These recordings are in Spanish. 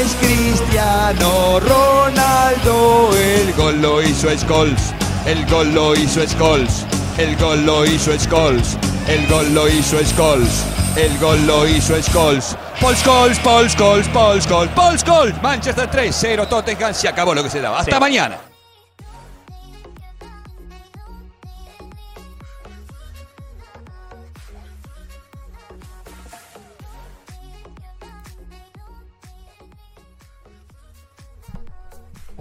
es Cristiano Ronaldo. El gol lo hizo Scholes. El gol lo hizo Scholes. El gol lo hizo Scholes. El gol lo hizo Scholes. El gol lo hizo Scholes. Paul Scholes, Paul Scholes, Paul Scholes, Paul Scholes. Manchester 3-0, Tottenham. Se acabó lo que se daba. Hasta mañana.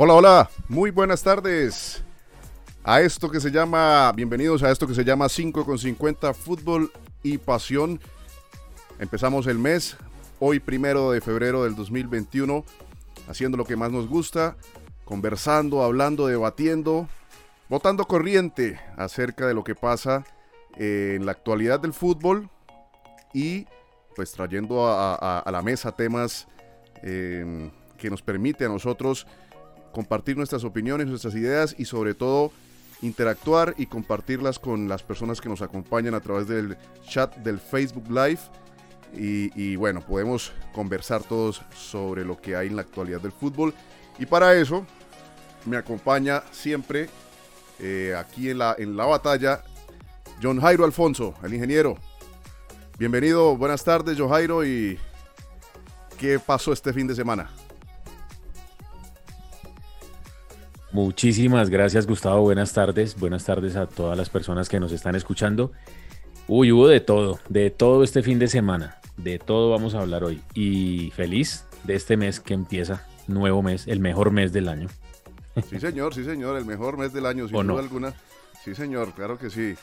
Hola, hola, muy buenas tardes. A esto que se llama, bienvenidos a esto que se llama 5 con 50 Fútbol y Pasión. Empezamos el mes, hoy primero de febrero del 2021, haciendo lo que más nos gusta, conversando, hablando, debatiendo, votando corriente acerca de lo que pasa en la actualidad del fútbol y pues trayendo a, la mesa temas eh, que nos permite a nosotros compartir nuestras opiniones, nuestras ideas y sobre todo interactuar y compartirlas con las personas que nos acompañan a través del chat del Facebook Live. Y, bueno, podemos conversar todos sobre lo que hay en la actualidad del fútbol. Y para eso me acompaña siempre eh, aquí en la, en la batalla John Jairo Alfonso, el ingeniero. Bienvenido, buenas tardes, John Jairo. ¿Y qué pasó este fin de semana? Muchísimas gracias Gustavo, buenas tardes, buenas tardes a todas las personas que nos están escuchando. Uy, hubo de todo, de todo este fin de semana, de todo vamos a hablar hoy y feliz de este mes que empieza, nuevo mes, el mejor mes del año. Sí señor, sí señor, el mejor mes del año sin duda alguna. Sí señor, claro que sí.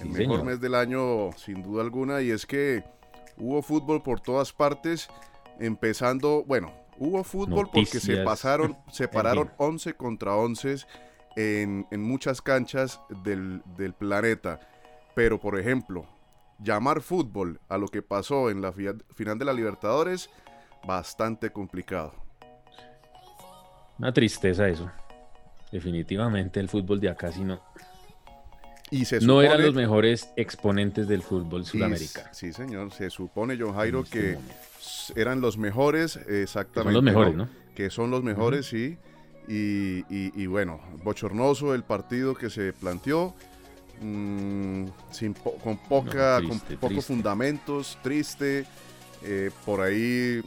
El mejor mes del año sin duda alguna y es que hubo fútbol por todas partes, empezando, bueno, Hubo fútbol porque se pasaron, separaron 11 contra 11 en, muchas canchas del, planeta. Pero, por ejemplo, llamar fútbol a lo que pasó en la final de la Libertadores, bastante complicado. Una tristeza eso. Definitivamente el fútbol de acá sí no. Y se no eran los mejores exponentes del fútbol sudamericano. Sí, señor. Se supone, John Jairo, este que eran los mejores, exactamente. Son los mejores, ¿no? Que son los mejores, sí. Y, bueno, bochornoso el partido que se planteó, mm, sin con, poca, con pocos fundamentos, triste. Eh, por ahí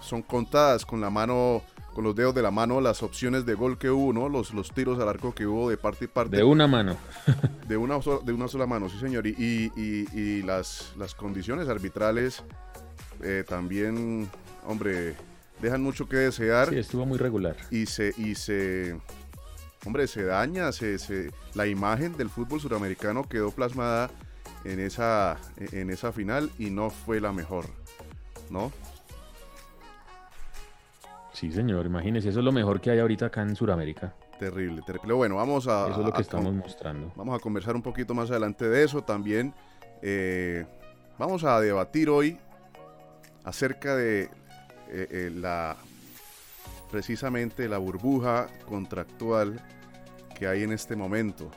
son contadas con la mano, con los dedos de la mano las opciones de gol que hubo, ¿no? Los, los tiros al arco que hubo de parte y parte. De una mano. de, una sola, de una sola mano, sí señor. Y, y las, las condiciones arbitrales eh, también, hombre, dejan mucho que desear. Sí, estuvo muy regular. Y se, y se, hombre, se daña, se, se, la imagen del fútbol suramericano quedó plasmada en esa, en esa final y no fue la mejor, ¿no? Sí, señor, imagínese, eso es lo mejor que hay ahorita acá en Sudamérica. Terrible, terrible. Bueno, vamos a... Eso es lo que estamos mostrando. Vamos a conversar un poquito más adelante de eso. También eh, vamos a debatir hoy acerca de eh, eh, la precisamente la burbuja contractual que hay en este momento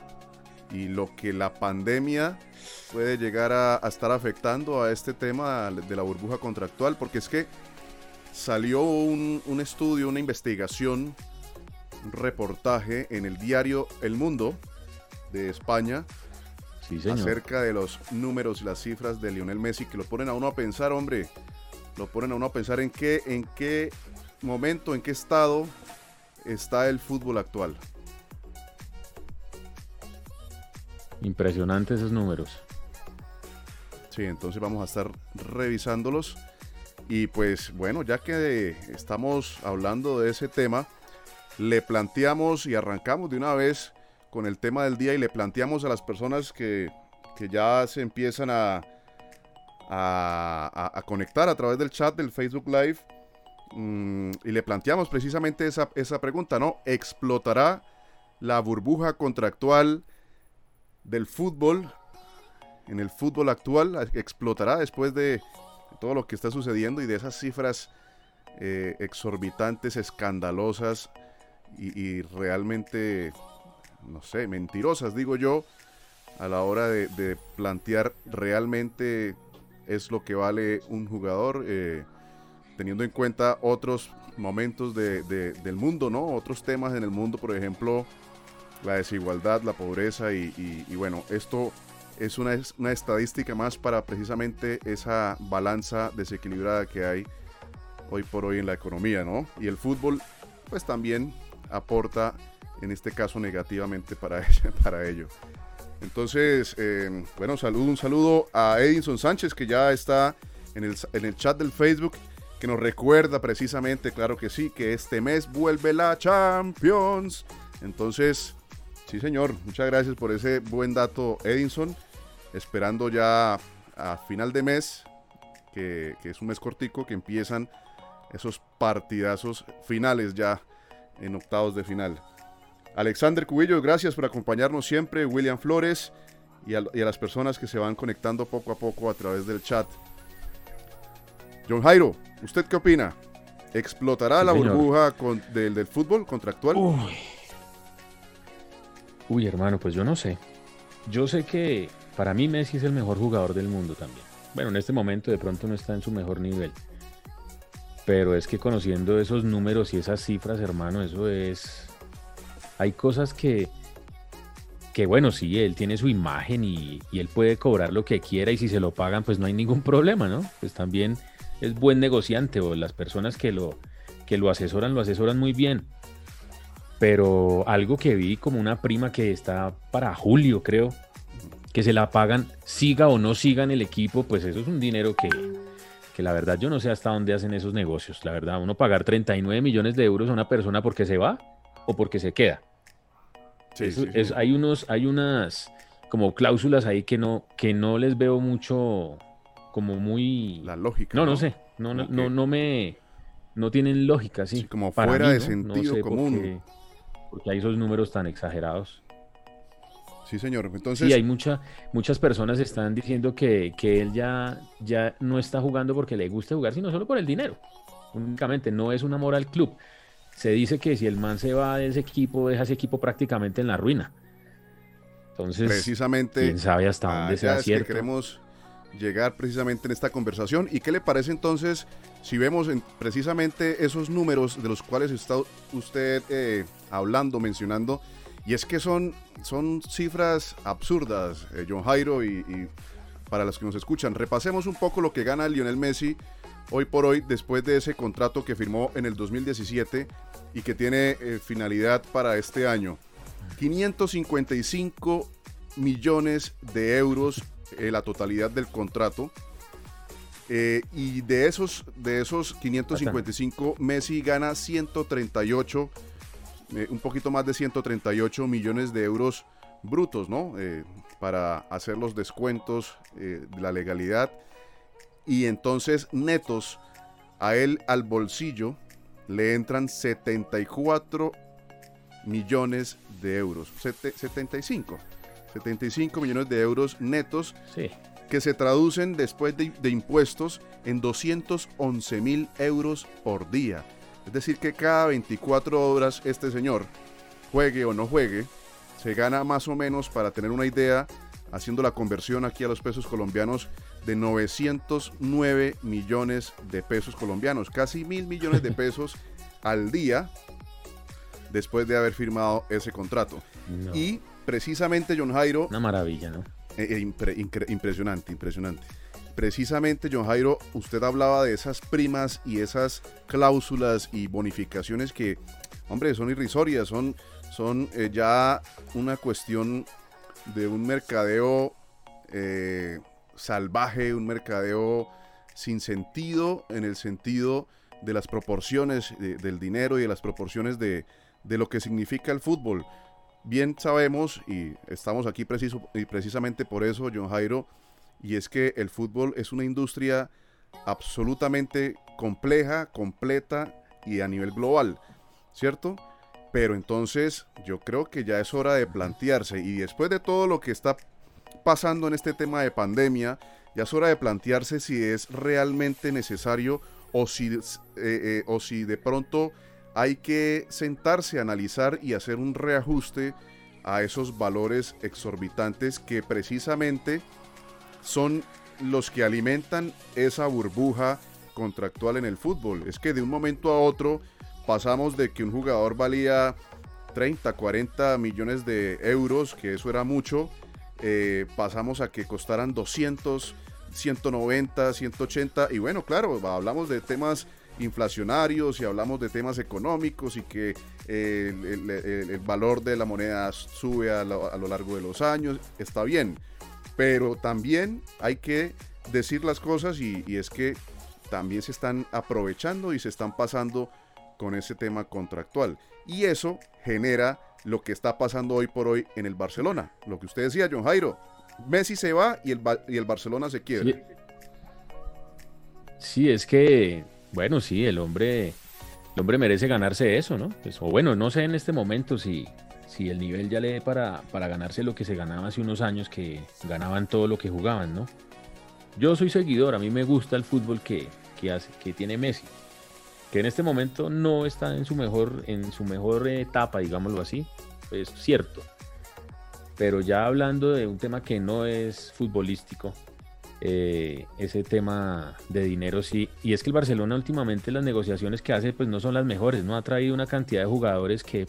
y lo que la pandemia puede llegar a, estar afectando a este tema de la burbuja contractual, porque es que salió un, estudio, una investigación, un reportaje en el diario El Mundo de España acerca de los números y las cifras de Lionel Messi que lo ponen a uno a pensar, hombre, lo ponen a uno a pensar en qué, en qué momento, en qué estado está el fútbol actual. Impresionantes esos números. Sí, entonces vamos a estar revisándolos. Y pues bueno, ya que estamos hablando de ese tema, le planteamos y arrancamos de una vez con el tema del día y le planteamos a las personas que, que ya se empiezan a, a, conectar a través del chat del Facebook Live mm, y le planteamos precisamente esa, esa pregunta, ¿no? ¿Explotará la burbuja contractual del fútbol en el fútbol actual? ¿Explotará después de todo lo que está sucediendo y de esas cifras eh, exorbitantes, escandalosas y, realmente, no sé, mentirosas, digo yo, a la hora de plantear realmente es lo que vale un jugador, eh, teniendo en cuenta otros momentos del mundo, ¿no? Otros temas en el mundo, por ejemplo, la desigualdad, la pobreza y, bueno, esto es una, una, estadística más para precisamente esa balanza desequilibrada que hay hoy por hoy en la economía, ¿no? Y el fútbol, pues también aporta, en este caso negativamente para, para ello. Entonces, eh, bueno, saludo, un saludo a Edinson Sánchez que ya está en el, en el chat del Facebook que nos recuerda precisamente, claro que sí, que este mes vuelve la Champions. Entonces, sí señor, muchas gracias por ese buen dato Edinson. Esperando ya a final de mes, que, que es un mes cortico, que empiezan esos partidazos finales ya en octavos de final. Alexander Cubillo, gracias por acompañarnos siempre. William Flores y a, las personas que se van conectando poco a poco a través del chat. John Jairo, ¿usted qué opina? ¿Explotará la burbuja del, fútbol contractual? Uy. Uy, hermano, pues yo no sé. Yo sé que para mí Messi es el mejor jugador del mundo también. Bueno, en este momento de pronto no está en su mejor nivel. Pero es que conociendo esos números y esas cifras, hermano, eso es hay cosas que, que bueno, sí, él tiene su imagen y, él puede cobrar lo que quiera y si se lo pagan, pues no hay ningún problema, ¿no? Pues también es buen negociante o las personas que lo, que lo asesoran, lo asesoran muy bien. Pero algo que vi como una prima que está para julio, creo, que se la pagan, siga o no siga en el equipo, pues eso es un dinero que, que la verdad yo no sé hasta dónde hacen esos negocios. La verdad, uno pagar 39 millones de euros a una persona porque se va o porque se queda hay unos, hay unas como cláusulas ahí que no, que no les veo mucho como muy. La lógica. No, no, sé. No, no, no, me. No tienen lógica, sí. como fuera de sentido común. porque hay esos números tan exagerados. Sí, señor. Entonces. Sí, hay mucha, muchas personas están diciendo que, que, él ya, ya no está jugando porque le gusta jugar, sino solo por el dinero. Únicamente, no es un amor al club se dice que si el man se va de ese equipo, deja ese equipo prácticamente en la ruina. Entonces, precisamente, quién sabe hasta dónde sea cierto. queremos llegar precisamente en esta conversación. ¿Y qué le parece entonces si vemos precisamente esos números de los cuales está usted eh, hablando, mencionando? Y es que son, son cifras absurdas, eh, John Jairo, y, y, para los que nos escuchan, repasemos un poco lo que gana Lionel Messi hoy por hoy después de ese contrato que firmó en el 2017 y que tiene eh, finalidad para este año. 555 millones de euros eh, la totalidad del contrato. Eh, y de esos, de esos 555, Messi gana 138, un poquito más de 138 millones de euros brutos, ¿no? para hacer los descuentos de la legalidad y entonces netos a él al bolsillo le entran 74 millones de euros. 75. 75 millones de euros netos que se traducen después de, de, impuestos en 211 mil euros por día. Es decir, que cada 24 horas este señor, juegue o no juegue, se gana más o menos, para tener una idea, haciendo la conversión aquí a los pesos colombianos, de 909 millones de pesos colombianos, casi mil millones de pesos al día después de haber firmado ese contrato. Y precisamente John Jairo... Una maravilla, ¿no? Eh, eh, impresionante, impresionante. Precisamente, John Jairo, usted hablaba de esas primas y esas cláusulas y bonificaciones que, hombre, son irrisorias, son, son eh, ya una cuestión de un mercadeo salvaje, un mercadeo sin sentido en el sentido de las proporciones del dinero y de las proporciones de, lo que significa el fútbol. Bien sabemos, y estamos aquí preciso, y precisamente por eso, John Jairo, y es que el fútbol es una industria absolutamente compleja, completa y a nivel global, ¿cierto? Pero entonces yo creo que ya es hora de plantearse, y después de todo lo que está pasando en este tema de pandemia, ya es hora de plantearse si es realmente necesario o si, eh, eh, o si de pronto hay que sentarse a analizar y hacer un reajuste a esos valores exorbitantes que precisamente son los que alimentan esa burbuja contractual en el fútbol. Es que de un momento a otro pasamos de que un jugador valía 30, 40 millones de euros, que eso era mucho, eh, pasamos a que costaran 200, 190, 180, y bueno, claro, hablamos de temas inflacionarios y hablamos de temas económicos y que eh, el, valor de la moneda sube a lo, largo de los años, está bien, pero también hay que decir las cosas y es que también se están aprovechando y se están pasando con ese tema contractual. Y eso genera lo que está pasando hoy por hoy en el Barcelona. Lo que usted decía, John Jairo. Messi se va y el, y el Barcelona se quiere. Sí. es que, bueno, sí, el hombre, el hombre merece ganarse eso, ¿no? Pues, o bueno, no sé en este momento si, si el nivel ya le dé para, para ganarse lo que se ganaba hace unos años, que ganaban todo lo que jugaban, ¿no? Yo soy seguidor, a mí me gusta el fútbol que, que, hace, que tiene Messi que en este momento no está en su mejor, en su mejor etapa, digámoslo así, es cierto. Pero ya hablando de un tema que no es futbolístico, eh, ese tema de dinero sí, y es que el Barcelona últimamente las negociaciones que hace pues no son las mejores, no ha traído una cantidad de jugadores que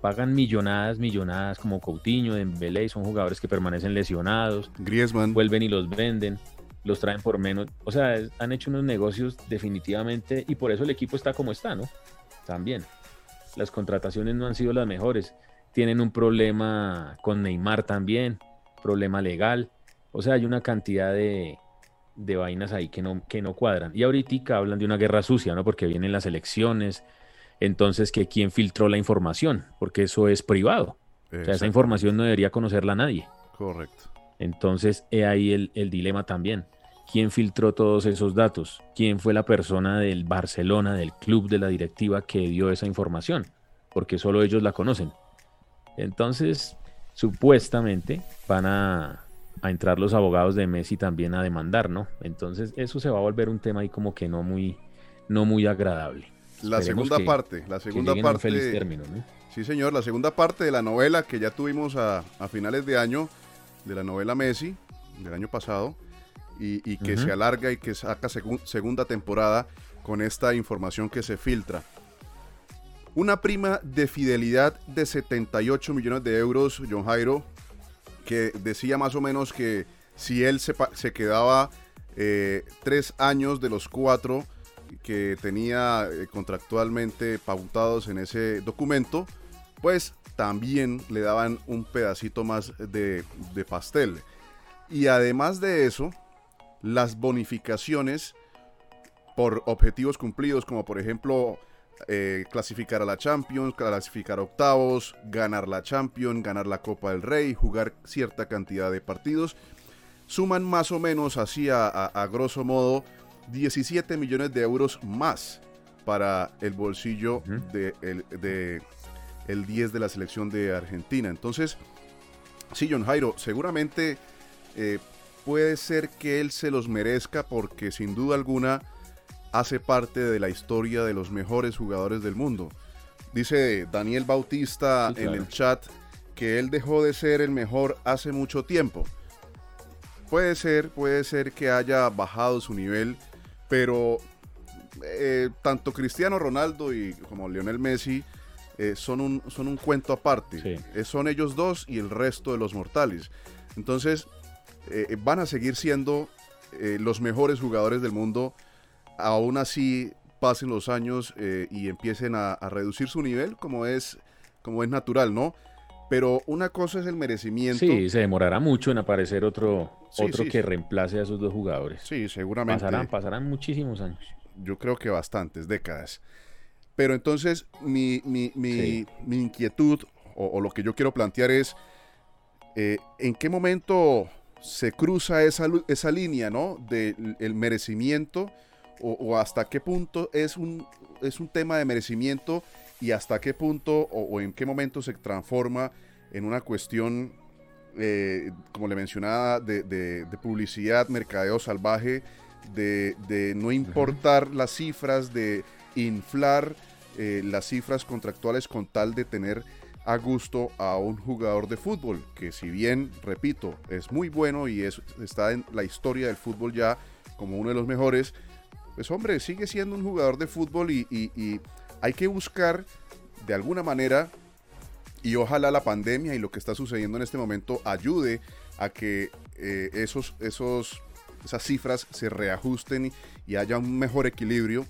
pagan millonadas, millonadas como Coutinho, Dembélé, son jugadores que permanecen lesionados, Griezmann. Vuelven y los venden los traen por menos. O sea, han hecho unos negocios definitivamente y por eso el equipo está como está, ¿no? También. Las contrataciones no han sido las mejores. Tienen un problema con Neymar también, problema legal. O sea, hay una cantidad de, de vainas ahí que no, que no cuadran. Y ahorita hablan de una guerra sucia, ¿no? Porque vienen las elecciones. Entonces, que quién filtró la información, porque eso es privado. O sea, esa información no debería conocerla nadie. Correcto. Entonces, he ahí el, el, dilema también. ¿Quién filtró todos esos datos? ¿Quién fue la persona del Barcelona, del club, de la directiva que dio esa información? Porque solo ellos la conocen. Entonces, supuestamente van a, a entrar los abogados de Messi también a demandar, ¿no? Entonces, eso se va a volver un tema ahí como que no muy, no muy agradable. La segunda parte, la segunda parte. feliz término, ¿no? Sí, señor, la segunda parte de la novela que ya tuvimos a, a finales de año de la novela Messi del año pasado y, que se alarga y que saca segunda temporada con esta información que se filtra. Una prima de fidelidad de 78 millones de euros, John Jairo, que decía más o menos que si él se, se quedaba eh, tres años de los cuatro que tenía eh, contractualmente pautados en ese documento, pues también le daban un pedacito más de, pastel. Y además de eso, las bonificaciones por objetivos cumplidos, como por ejemplo eh, clasificar a la Champions, clasificar octavos, ganar la Champions, ganar la Copa del Rey, jugar cierta cantidad de partidos, suman más o menos así a, grosso modo 17 millones de euros más para el bolsillo de, de, el 10 de la selección de Argentina. Entonces, sí, John Jairo, seguramente eh, puede ser que él se los merezca porque sin duda alguna hace parte de la historia de los mejores jugadores del mundo. Dice Daniel Bautista en el chat que él dejó de ser el mejor hace mucho tiempo. Puede ser, puede ser que haya bajado su nivel, pero eh, tanto Cristiano Ronaldo y como Lionel Messi eh, son, un, son un cuento aparte. Eh, son ellos dos y el resto de los mortales. Entonces, eh, van a seguir siendo los mejores jugadores del mundo. Aún así, pasen los años y empiecen a, reducir su nivel, como es, como es natural, ¿no? Pero una cosa es el merecimiento. Sí, se demorará mucho en aparecer otro, otro que reemplace a esos dos jugadores. Sí, seguramente. Pasarán, pasarán muchísimos años. Yo creo que bastantes, décadas. Pero entonces mi, inquietud o, lo que yo quiero plantear es, eh, ¿en qué momento se cruza esa, esa línea ¿no? del merecimiento o, hasta qué punto es un, es un tema de merecimiento y hasta qué punto o, en qué momento se transforma en una cuestión, eh, como le mencionaba, de, publicidad, mercadeo salvaje, de, no importar las cifras, de inflar eh, las cifras contractuales con tal de tener a gusto a un jugador de fútbol, que si bien, repito, es muy bueno y es, está en la historia del fútbol ya como uno de los mejores, pues hombre, sigue siendo un jugador de fútbol y, hay que buscar de alguna manera y ojalá la pandemia y lo que está sucediendo en este momento ayude a que eh, esos, esos, esas cifras se reajusten y, haya un mejor equilibrio.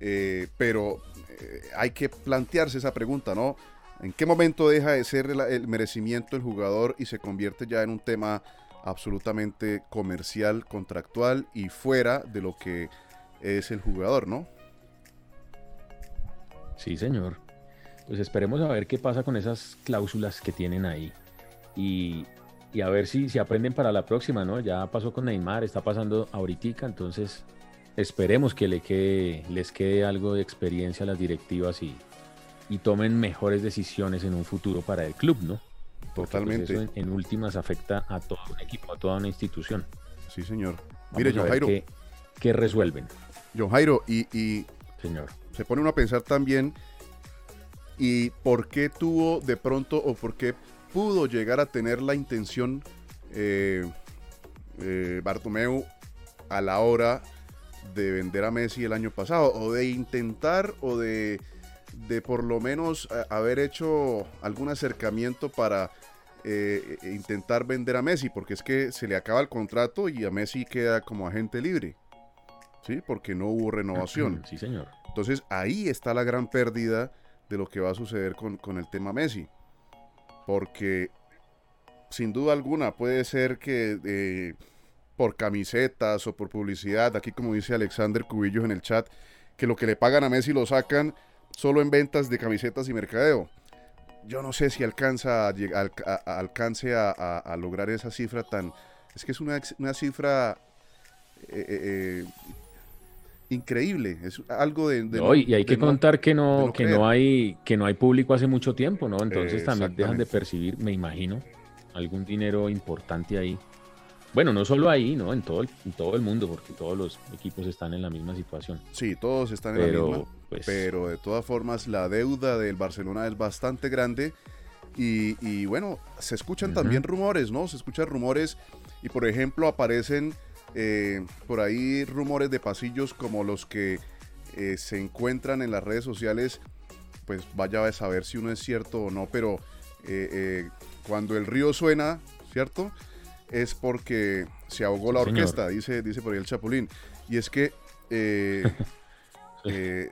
Eh, pero eh, hay que plantearse esa pregunta, ¿no? ¿En qué momento deja de ser el, merecimiento del jugador y se convierte ya en un tema absolutamente comercial, contractual y fuera de lo que es el jugador, ¿no? Sí, señor. Pues esperemos a ver qué pasa con esas cláusulas que tienen ahí. Y, a ver si, si aprenden para la próxima, ¿no? Ya pasó con Neymar, está pasando ahorita, entonces esperemos que le quede, les quede algo de experiencia a las directivas y, y tomen mejores decisiones en un futuro para el club, ¿no? Pues, Totalmente. eso en, últimas afecta a todo un equipo, a toda una institución. Sí, señor. Mire, John Jairo. Qué, resuelven? John Jairo, y, y Señor. se pone uno a pensar también y por qué tuvo de pronto o por qué pudo llegar a tener la intención eh, eh, Bartomeu a la hora de vender a Messi el año pasado o de intentar o de, de por lo menos haber hecho algún acercamiento para eh, intentar vender a Messi porque es que se le acaba el contrato y a Messi queda como agente libre. ¿Sí? Porque no hubo renovación. Sí, señor. Entonces ahí está la gran pérdida de lo que va a suceder con, el tema Messi. Porque sin duda alguna puede ser que eh, por camisetas o por publicidad, aquí como dice Alexander Cubillos en el chat, que lo que le pagan a Messi lo sacan solo en ventas de camisetas y mercadeo. Yo no sé si alcanza a, alcance a, lograr esa cifra tan... Es que es una, cifra eh, eh, increíble, es algo de, y hay que contar que no, que no hay que no hay público hace mucho tiempo, ¿no? Entonces también dejan de percibir, me imagino, algún dinero importante ahí. Bueno, no solo ahí, ¿no? En todo el, en todo el mundo, porque todos los equipos están en la misma situación. Sí, todos están en la misma. Pues, pero de todas formas, la deuda del Barcelona es bastante grande. Y, bueno, se escuchan también rumores, ¿no? Se escuchan rumores y, por ejemplo, aparecen eh, por ahí rumores de pasillos como los que eh, se encuentran en las redes sociales, pues vaya a saber si uno es cierto o no, pero eh, cuando el río suena, ¿cierto? Es porque se ahogó la orquesta, dice, dice por ahí el Chapulín. Y es que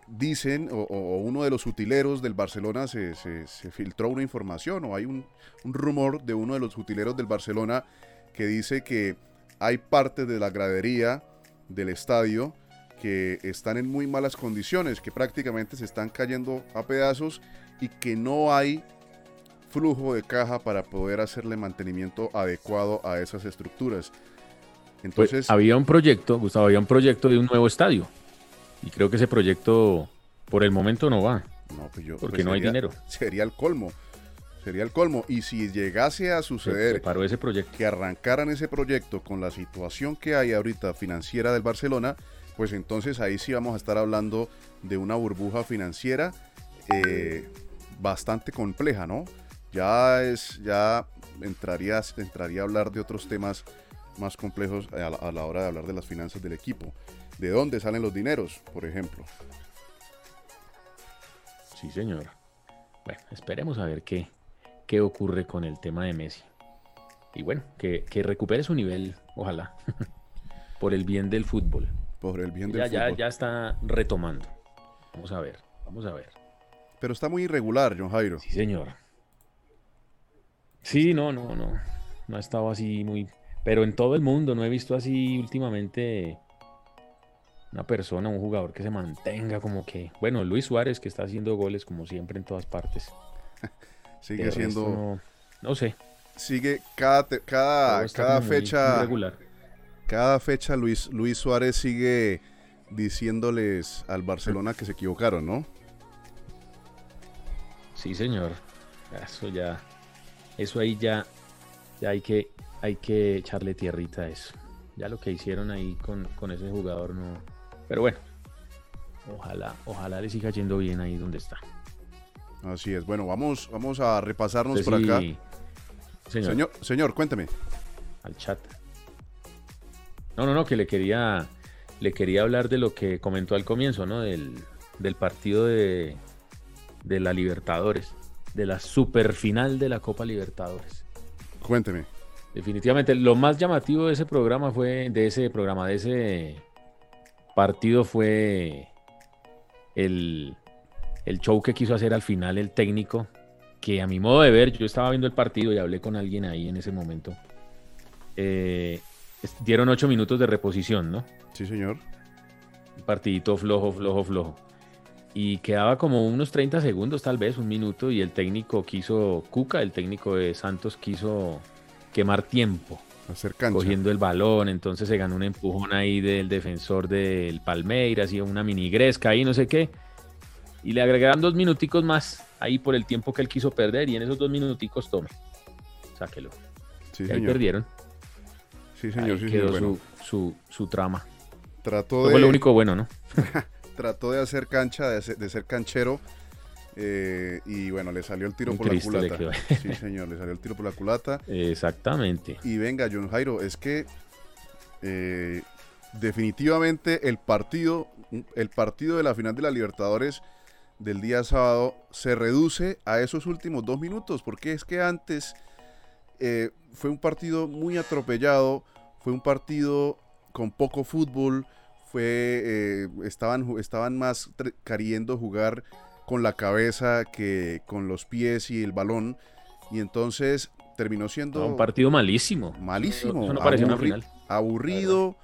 dicen, o, uno de los utileros del Barcelona se, filtró una información, o hay un, un rumor de uno de los utileros del Barcelona que dice que hay partes de la gradería del estadio que están en muy malas condiciones, que prácticamente se están cayendo a pedazos y que no hay flujo de caja para poder hacerle mantenimiento adecuado a esas estructuras. Pues, Entonces, había un proyecto, Gustavo, había un proyecto de un nuevo estadio. Y creo que ese proyecto por el momento no va. No, pues yo, porque pues no hay dinero. Sería el colmo. Sería el colmo. Y si llegase a suceder ese proyecto. que arrancaran ese proyecto con la situación que hay ahorita financiera del Barcelona, pues entonces ahí sí vamos a estar hablando de una burbuja financiera eh, bastante compleja, ¿no? Ya es, ya entraría, entraría a hablar de otros temas más complejos a la, a la hora de hablar de las finanzas del equipo. ¿De dónde salen los dineros, por ejemplo? Sí, señor. Bueno, esperemos a ver qué, qué ocurre con el tema de Messi. Y bueno, que, recupere su nivel, ojalá, por el bien del fútbol. Por el bien del ya, fútbol. Ya, ya está retomando. Vamos a ver, vamos a ver. Pero está muy irregular, John Jairo. Sí, señor. Sí, no, no, no. No ha estado así muy... Pero en todo el mundo no he visto así últimamente una persona, un jugador que se mantenga como que... Bueno, Luis Suárez que está haciendo goles como siempre en todas partes. Sigue siendo. No, sé. Sigue cada, cada, cada fecha. Cada fecha Luis, Luis Suárez sigue diciéndoles al Barcelona que se equivocaron, ¿no? Sí, señor. Eso ya. Eso ahí ya. Ya hay que, hay que echarle tierrita a eso. Ya lo que hicieron ahí con, con ese jugador no. Pero bueno. Ojalá, ojalá le siga yendo bien ahí donde está. Así es. Bueno, vamos, vamos a repasarnos por acá. Señor. señor. cuénteme. Al chat. No, no, no, que le quería, le quería hablar de lo que comentó al comienzo, ¿no? Del, del partido de, de la Libertadores, de la superfinal de la Copa Libertadores. Cuénteme. Definitivamente, lo más llamativo de ese programa fue, de ese programa, de ese partido fue el, el show que quiso hacer al final el técnico, que a mi modo de ver, yo estaba viendo el partido y hablé con alguien ahí en ese momento. Eh, dieron ocho minutos de reposición, ¿no? Sí, señor. Un partidito flojo, flojo, flojo. Y quedaba como unos 30 segundos, tal vez, un minuto, y el técnico quiso, Cuca, el técnico de Santos, quiso quemar tiempo. Hacer cancha. Cogiendo el balón, entonces se ganó un empujón ahí del defensor del Palmeiras y una mini gresca ahí, no sé qué. Y le agregaron dos minuticos más ahí por el tiempo que él quiso perder y en esos dos minuticos tome. Sáquelo. Sí, Y ahí señor. perdieron. Sí, señor. Ahí sí, quedó señor. Bueno, su, su, su trama. trató Fue lo único bueno, ¿no? trató de hacer cancha, de, hacer- de ser canchero. eh, y bueno, le salió el tiro por la culata. Sí, señor, le salió el tiro por la culata. Exactamente. Y venga, John Jairo, es que eh, definitivamente el partido, el partido de la final de la Libertadores del día sábado se reduce a esos últimos dos minutos, porque es que antes eh, fue un partido muy atropellado, fue un partido con poco fútbol, fue, eh, estaban, estaban más queriendo jugar con la cabeza que con los pies y el balón, y entonces terminó siendo No, un partido malísimo. malísimo, Eso no parecía una aburri- final. aburrido,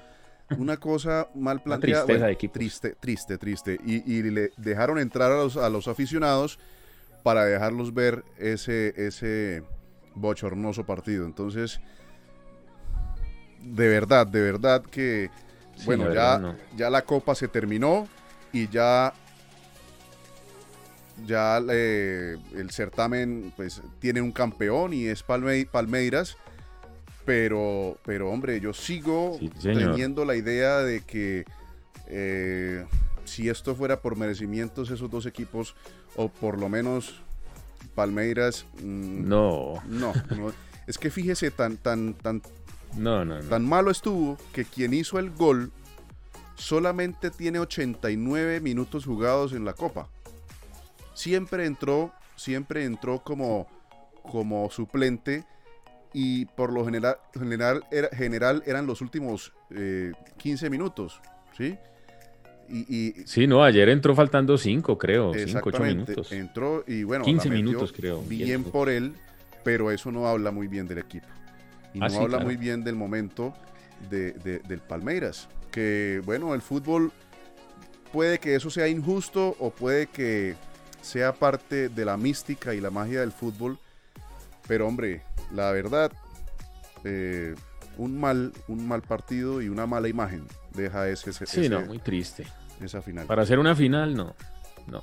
una cosa mal Una planteada. tristeza bueno, de equipos. Triste, triste, triste. Y, y le dejaron entrar a los, a los aficionados para dejarlos ver ese, ese bochornoso partido. Entonces, de verdad, de verdad que, Sí, bueno, la ya, no. ya la copa se terminó y ya ya eh, el certamen pues tiene un campeón y es Palme- Palmeiras pero pero hombre yo sigo Sí, teniendo la idea de que eh, si esto fuera por merecimientos esos dos equipos o por lo menos Palmeiras mm, No, no, no. es que fíjese tan tan tan no, no, no. Tan malo estuvo que quien hizo el gol solamente tiene 89 minutos jugados en la Copa. Siempre entró, siempre entró como, como suplente y por lo general, general, era, general eran los últimos eh, 15 minutos, ¿sí? Y, y Sí, no, ayer entró faltando cinco, creo. Cinco, ocho exactamente, minutos. entró y bueno, 15 la metió minutos, creo, Bien por él, pero eso no habla muy bien del equipo. Y Ah, no sí, habla claro. muy bien del momento de, de- del Palmeiras. Que bueno, el fútbol puede que eso sea injusto o puede que sea parte de la mística y la magia del fútbol. Pero hombre, la verdad, eh, un mal, un mal partido y una mala imagen deja ese, ese- Sí, no, muy triste. esa final. Para hacer una final, no. No.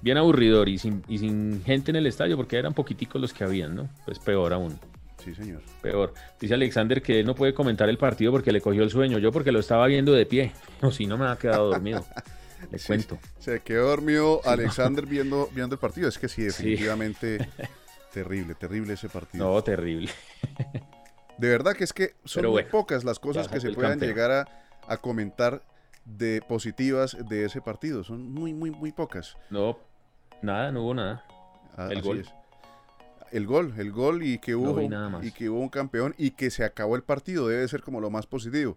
Bien aburridor y sin, y sin gente en el estadio porque eran poquiticos los que habían, ¿no? Pues peor aún. Sí, señor. Peor. Dice Alexander que él no puede comentar el partido porque le cogió el sueño. Yo porque lo estaba viendo de pie. O si no me ha quedado dormido. Le Sí, cuento. Se quedó dormido Alexander viendo, viendo el partido. Es que sí, Sí. definitivamente terrible, terrible ese partido. No, terrible. De verdad que es que son muy pocas las cosas que se puedan campeón. llegar a, a comentar de positivas de ese partido. Son muy, muy, muy pocas. No, nada, no hubo nada. A- El así gol. es. El gol, el gol y que hubo y que hubo un campeón y que se acabó el partido debe ser como lo más positivo.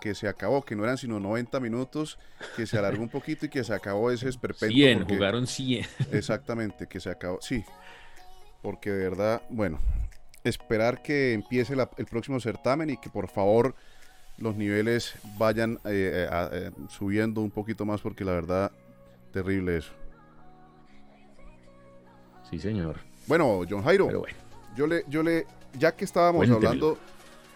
Que se acabó, que no eran sino 90 minutos, que se alargó un poquito y que se acabó ese esperpento. 100, porque- jugaron 100. Exactamente, que se acabó. Sí, porque de verdad, bueno, esperar que empiece la- el próximo certamen y que por favor los niveles vayan eh, a- eh, subiendo un poquito más porque la verdad, terrible eso. Sí, señor. Bueno, John Jairo, Pero bueno. yo le, yo le, ya que estábamos Cuéntemelo. hablando,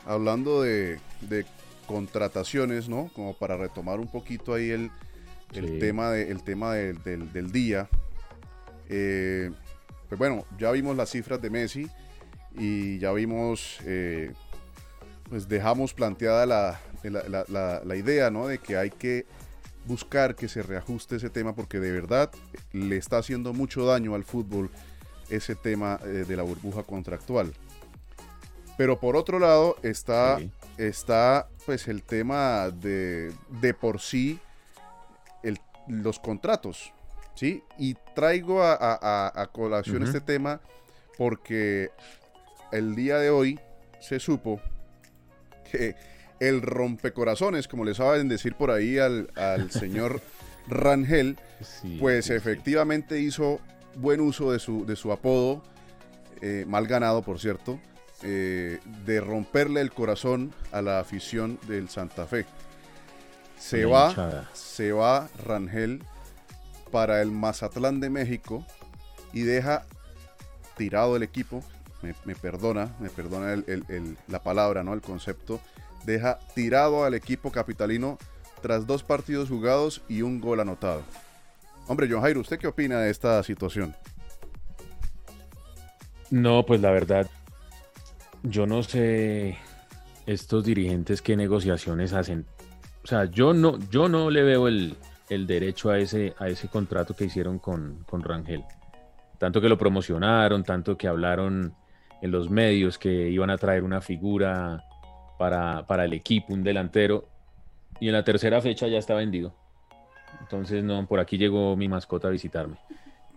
hablando de, de contrataciones, ¿no? Como para retomar un poquito ahí el, el Sí. tema, de, el tema del- del, del día. Eh, pues bueno, ya vimos las cifras de Messi y ya vimos, eh, pues dejamos planteada la, la- la- la- la idea, ¿no? De que hay que buscar que se reajuste ese tema porque de verdad le está haciendo mucho daño al fútbol ese tema eh, de la burbuja contractual. Pero por otro lado está Sí. está pues el tema de, de por sí el, los contratos, ¿sí? Y traigo a, colación este tema porque el día de hoy se supo que el rompecorazones, como le saben decir por ahí al, señor Rangel, pues efectivamente hizo buen uso de su, de su apodo, eh, mal ganado por cierto, eh, de romperle el corazón a la afición del Santa Fe. Se va, se va Rangel para el Mazatlán de México y deja tirado el equipo. Me, perdona, me perdona la palabra, ¿no? El concepto. Deja tirado al equipo capitalino tras dos partidos jugados y un gol anotado. Hombre, John Jairo, ¿usted qué opina de esta situación? No, pues la verdad, yo no sé estos dirigentes qué negociaciones hacen. O sea, yo no, yo no le veo el, derecho a ese, a ese contrato que hicieron con, con Rangel. Tanto que lo promocionaron, tanto que hablaron en los medios que iban a traer una figura para, para el equipo, un delantero. Y en la tercera fecha ya está vendido. Entonces, no, por aquí llegó mi mascota a visitarme.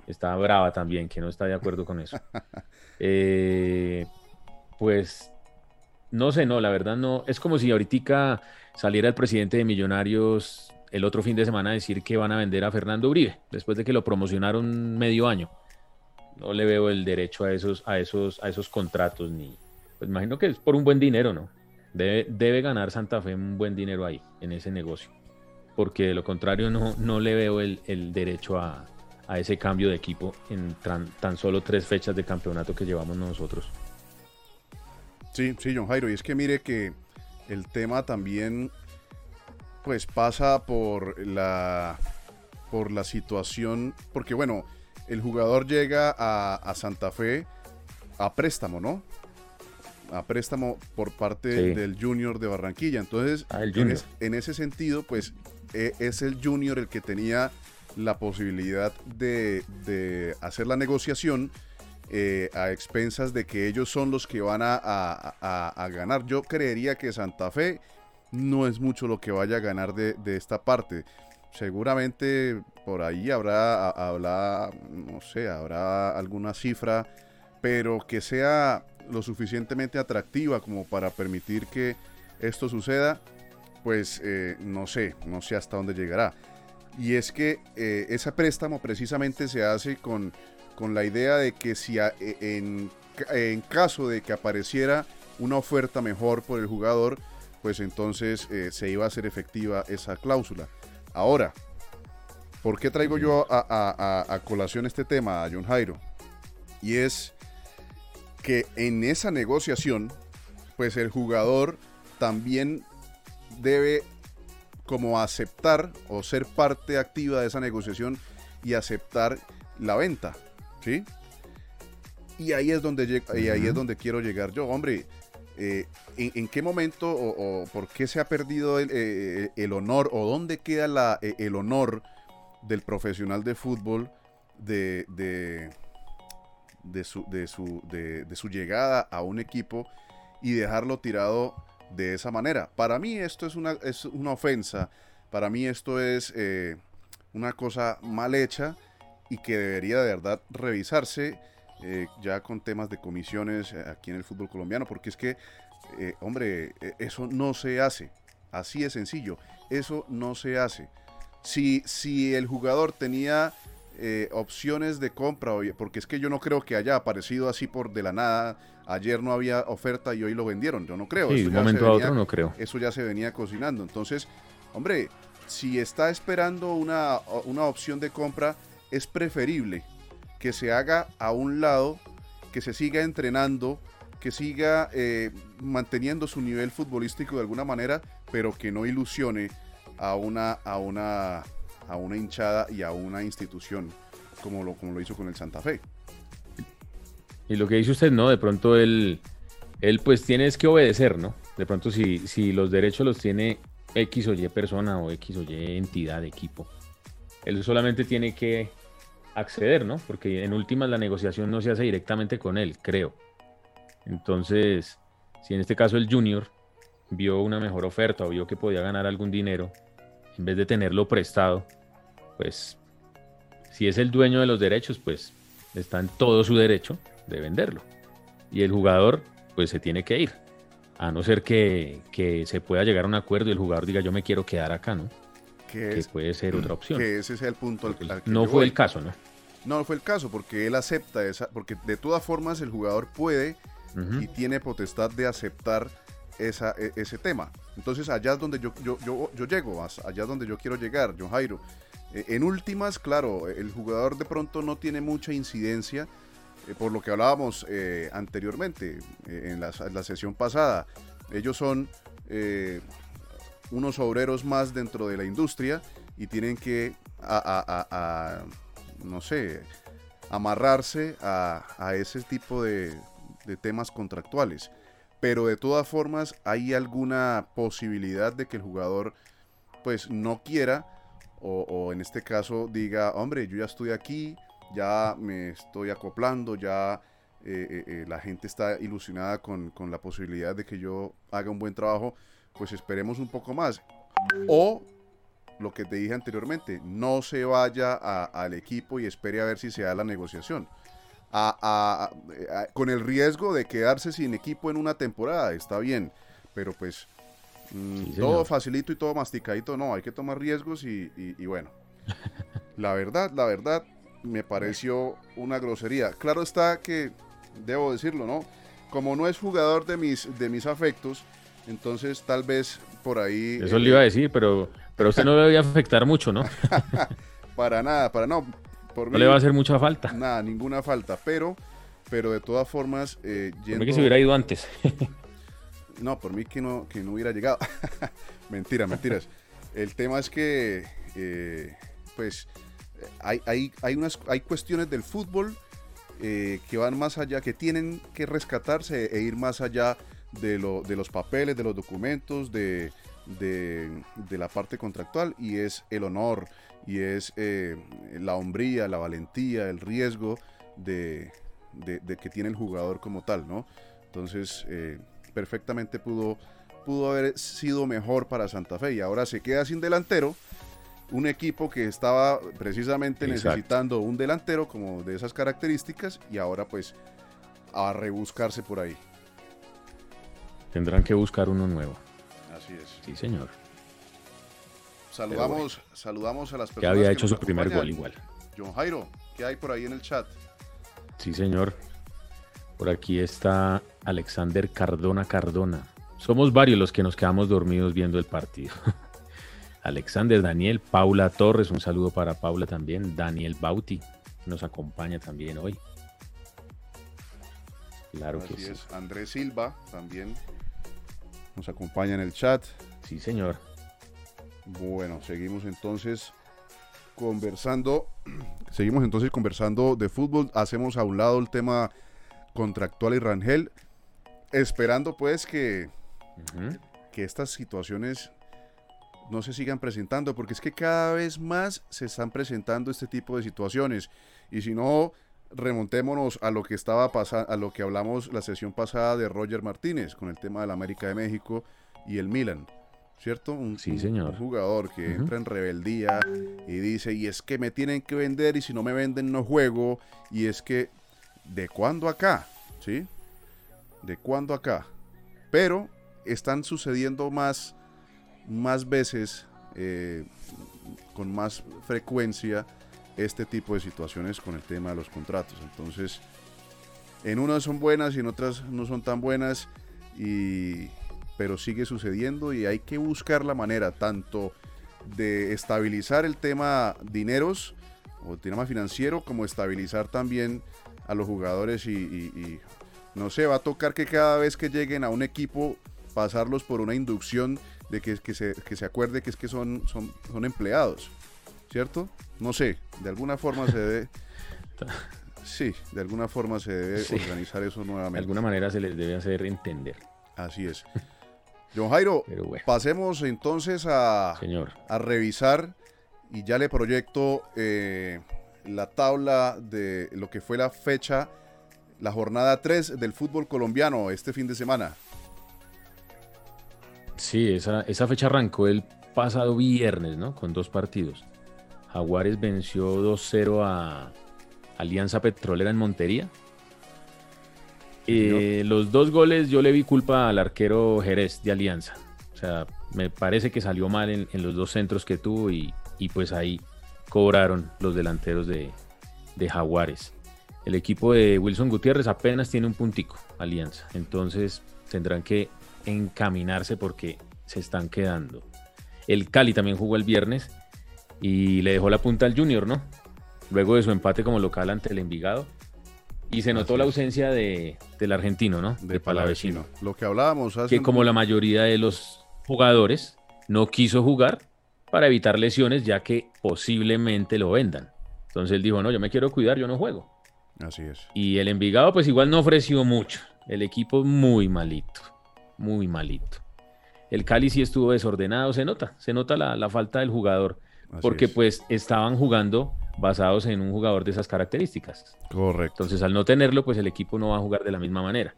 Está brava también, que no está de acuerdo con eso. Eh, pues no sé, no, la verdad no. Es como si ahorita saliera el presidente de Millonarios el otro fin de semana a decir que van a vender a Fernando Uribe, después de que lo promocionaron medio año. No le veo el derecho a esos, a esos, a esos contratos, ni. Pues imagino que es por un buen dinero, ¿no? Debe, debe ganar Santa Fe un buen dinero ahí, en ese negocio. Porque de lo contrario no, no le veo el, derecho a, ese cambio de equipo en tan solo tres fechas de campeonato que llevamos nosotros. Sí, sí, John Jairo. Y es que mire que el tema también pues pasa por la por la situación, porque bueno, el jugador llega a, Santa Fe a préstamo, ¿no? A préstamo por parte del Junior de Barranquilla. Entonces, ah, en, ese sentido, pues e, es el Junior el que tenía la posibilidad de, de hacer la negociación eh, a expensas de que ellos son los que van a, ganar. Yo creería que Santa Fe no es mucho lo que vaya a ganar de, esta parte. Seguramente por ahí habrá, habrá, no sé, habrá alguna cifra, pero que sea lo suficientemente atractiva como para permitir que esto suceda, pues eh, no sé, no sé hasta dónde llegará. Y es que eh, ese préstamo precisamente se hace con con la idea de que si e, en, caso de que apareciera una oferta mejor por el jugador, pues entonces eh, se iba a hacer efectiva esa cláusula. Ahora, ¿por qué traigo yo a, colación este tema, a John Jairo? Y es que en esa negociación, pues el jugador también debe como aceptar o ser parte activa de esa negociación y aceptar la venta. ¿Sí? Y ahí es donde, y ahí es donde quiero llegar yo. Hombre, eh, ¿en, qué momento o, por qué se ha perdido el, eh, eh, honor o dónde queda la, el honor del profesional de fútbol de, de, su, de, su, de, su llegada a un equipo y dejarlo tirado de esa manera? Para mí esto es una, es una ofensa, para mí esto es una cosa mal hecha y que debería de verdad revisarse eh, ya con temas de comisiones eh, aquí en el fútbol colombiano, porque es que, eh, hombre, eso no se hace. Así de sencillo, eso no se hace. Si, si el jugador tenía opciones de compra, porque es que yo no creo que haya aparecido así por de la nada, ayer no había oferta y hoy lo vendieron, yo no creo. Sí, de un momento a otro no creo. Eso ya se venía cocinando. Entonces, hombre, si está esperando una, una opción de compra, es preferible que se haga a un lado, que se siga entrenando, que siga eh, manteniendo su nivel futbolístico de alguna manera, pero que no ilusione a una, a una, a una hinchada y a una institución como lo, como lo hizo con el Santa Fe. Y lo que dice usted, ¿no? De pronto él, él pues tiene que obedecer, ¿no? De pronto si, si los derechos los tiene X o Y persona o X o Y entidad, equipo, él solamente tiene que acceder, ¿no? Porque en últimas la negociación no se hace directamente con él, creo. Entonces, si en este caso el junior vio una mejor oferta o vio que podía ganar algún dinero, en vez de tenerlo prestado, pues si es el dueño de los derechos, pues está en todo su derecho de venderlo. Y el jugador, pues se tiene que ir. A no ser que, se pueda llegar a un acuerdo y el jugador diga yo me quiero quedar acá, ¿no? Que, puede ser otra opción. Que ese es el punto al, que No fue el caso, ¿no? No fue el caso, porque él acepta esa, porque de todas formas el jugador puede y tiene potestad de aceptar esa, e, ese tema. Entonces allá es donde yo, yo, yo, yo llego, allá es donde yo quiero llegar, John Jairo. Eh, en últimas, claro, el jugador de pronto no tiene mucha incidencia, por lo que hablábamos eh, anteriormente, en la, sesión pasada. Ellos son unos obreros más dentro de la industria y tienen que, no sé, amarrarse a, ese tipo de temas contractuales. Pero de todas formas hay alguna posibilidad de que el jugador pues no quiera o, en este caso diga, hombre, yo ya estoy aquí, ya me estoy acoplando, ya eh, eh, eh, la gente está ilusionada con, la posibilidad de que yo haga un buen trabajo, pues esperemos un poco más. O lo que te dije anteriormente, no se vaya al equipo y espere a ver si se da la negociación. con el riesgo de quedarse sin equipo en una temporada, está bien, pero pues Mm, todo facilito y todo masticadito, no, hay que tomar riesgos y, bueno. la verdad, la verdad, me pareció una grosería. Claro está que, debo decirlo, ¿no? Como no es jugador de mis, de mis afectos, entonces tal vez por ahí... Eso le iba a decir, pero, pero usted no le a afectar mucho, ¿no? para nada, para no. no le va a hacer mucha falta. Nada, ninguna falta, pero, pero de todas formas... Eh, yendo... que se hubiera ido antes. No, por mí que no, que no hubiera llegado. Mentira, mentiras. El tema es que, eh, pues, hay, hay, hay, unas, hay cuestiones del fútbol eh, que van más allá, que tienen que rescatarse e ir más allá de, lo, de los papeles, de los documentos, de, de, la parte contractual, y es el honor, y es eh, la hombría, la valentía, el riesgo de, de, que tiene el jugador como tal, ¿no? Entonces, perfectamente pudo, pudo haber sido mejor para Santa Fe y ahora se queda sin delantero. Un equipo que estaba precisamente necesitando un delantero como de esas características y ahora pues a rebuscarse por ahí. Tendrán que buscar uno nuevo. Así es. Sí, señor. Saludamos, saludamos a las personas. Que había hecho su primer gol igual. John Jairo, ¿qué hay por ahí en el chat? Sí, señor. Por aquí está Alexander Cardona Cardona. Somos varios los que nos quedamos dormidos viendo el partido. Alexander, Daniel, Paula Torres, un saludo para Paula también. Daniel Bauti, nos acompaña también hoy. Claro que sí. Andrés Silva también nos acompaña en el chat. Sí, señor. Bueno, seguimos entonces conversando. Seguimos entonces conversando de fútbol. Hacemos a un lado el tema contractual y Rangel, esperando pues que, que estas situaciones no se sigan presentando, porque es que cada vez más se están presentando este tipo de situaciones. Y si no, remontémonos a lo que estaba pasando, a lo que hablamos la sesión pasada de Roger Martínez con el tema del América de México y el Milan. ¿Cierto? Un, sí, señor. jugador que entra en rebeldía y dice, y es que me tienen que vender y si no me venden no juego. Y es que ¿de cuándo acá? ¿Sí? ¿De cuándo acá? Pero están sucediendo más, más veces, eh, con más frecuencia, este tipo de situaciones con el tema de los contratos. Entonces, en unas son buenas y en otras no son tan buenas, y, pero sigue sucediendo y hay que buscar la manera tanto de estabilizar el tema dineros o el tema financiero como estabilizar también a los jugadores y, no sé, va a tocar que cada vez que lleguen a un equipo pasarlos por una inducción de que, que, se, que se acuerde que es que son, son, son empleados, ¿cierto? No sé, de alguna forma se debe... Sí, de alguna forma se debe organizar eso nuevamente. De alguna manera se les debe hacer entender. Así es. John Jairo, pasemos entonces a, Señor. a revisar y ya le proyecto eh, la tabla de lo que fue la fecha, la jornada 3 del fútbol colombiano este fin de semana. Sí, esa, esa fecha arrancó el pasado viernes, ¿no? Con dos partidos. Jaguares venció 2-0 a Alianza Petrolera en Montería. Eh, los dos goles yo le vi culpa al arquero Jerez de Alianza. O sea, me parece que salió mal en, los dos centros que tuvo y, pues ahí cobraron los delanteros de, de, Jaguares. El equipo de Wilson Gutiérrez apenas tiene un puntico, Alianza. Entonces tendrán que encaminarse porque se están quedando. El Cali también jugó el viernes y le dejó la punta al Junior, ¿no? Luego de su empate como local ante el Envigado. Y se notó la ausencia de, del argentino, ¿no? De, Palavecino. Lo que hablábamos hace Que como la mayoría de los jugadores no quiso jugar para evitar lesiones, ya que posiblemente lo vendan. Entonces él dijo, no, yo me quiero cuidar, yo no juego. Así es. Y el Envigado pues igual no ofreció mucho. El equipo muy malito, muy malito. El Cali sí estuvo desordenado, se nota, se nota la, falta del jugador, porque pues estaban jugando basados en un jugador de esas características. Correcto. Entonces al no tenerlo, pues el equipo no va a jugar de la misma manera.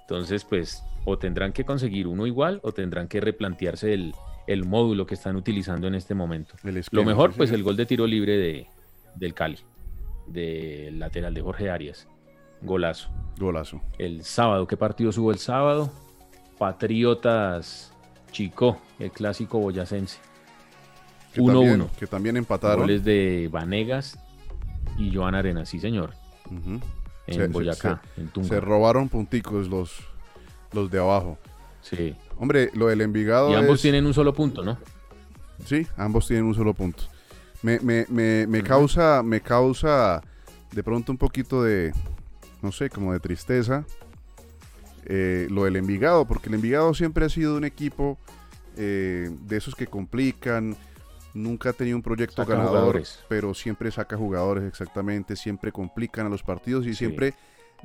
Entonces, pues o tendrán que conseguir uno igual o tendrán que replantearse el, módulo que están utilizando en este momento. Lo mejor, pues el gol de tiro libre de, del Cali, del lateral de Jorge Arias. Golazo. Golazo. El sábado, ¿qué partido hubo el sábado? Patriotas Chico, el clásico boyacense. 1-1. Que, también empataron. Goles de Vanegas y Joan Arenas, sí señor. En Boyacá, en Tunga. Se robaron punticos los, los de abajo. Sí. Hombre, lo del Envigado Y ambos tienen un solo punto, ¿no? Sí, ambos tienen un solo punto. Me, me, me, me causa, me causa de pronto un poquito de, no sé, como de tristeza eh, lo del Envigado, porque el Envigado siempre ha sido un equipo eh, de esos que complican, nunca ha tenido un proyecto ganador, pero siempre saca jugadores exactamente, siempre complican a los partidos y siempre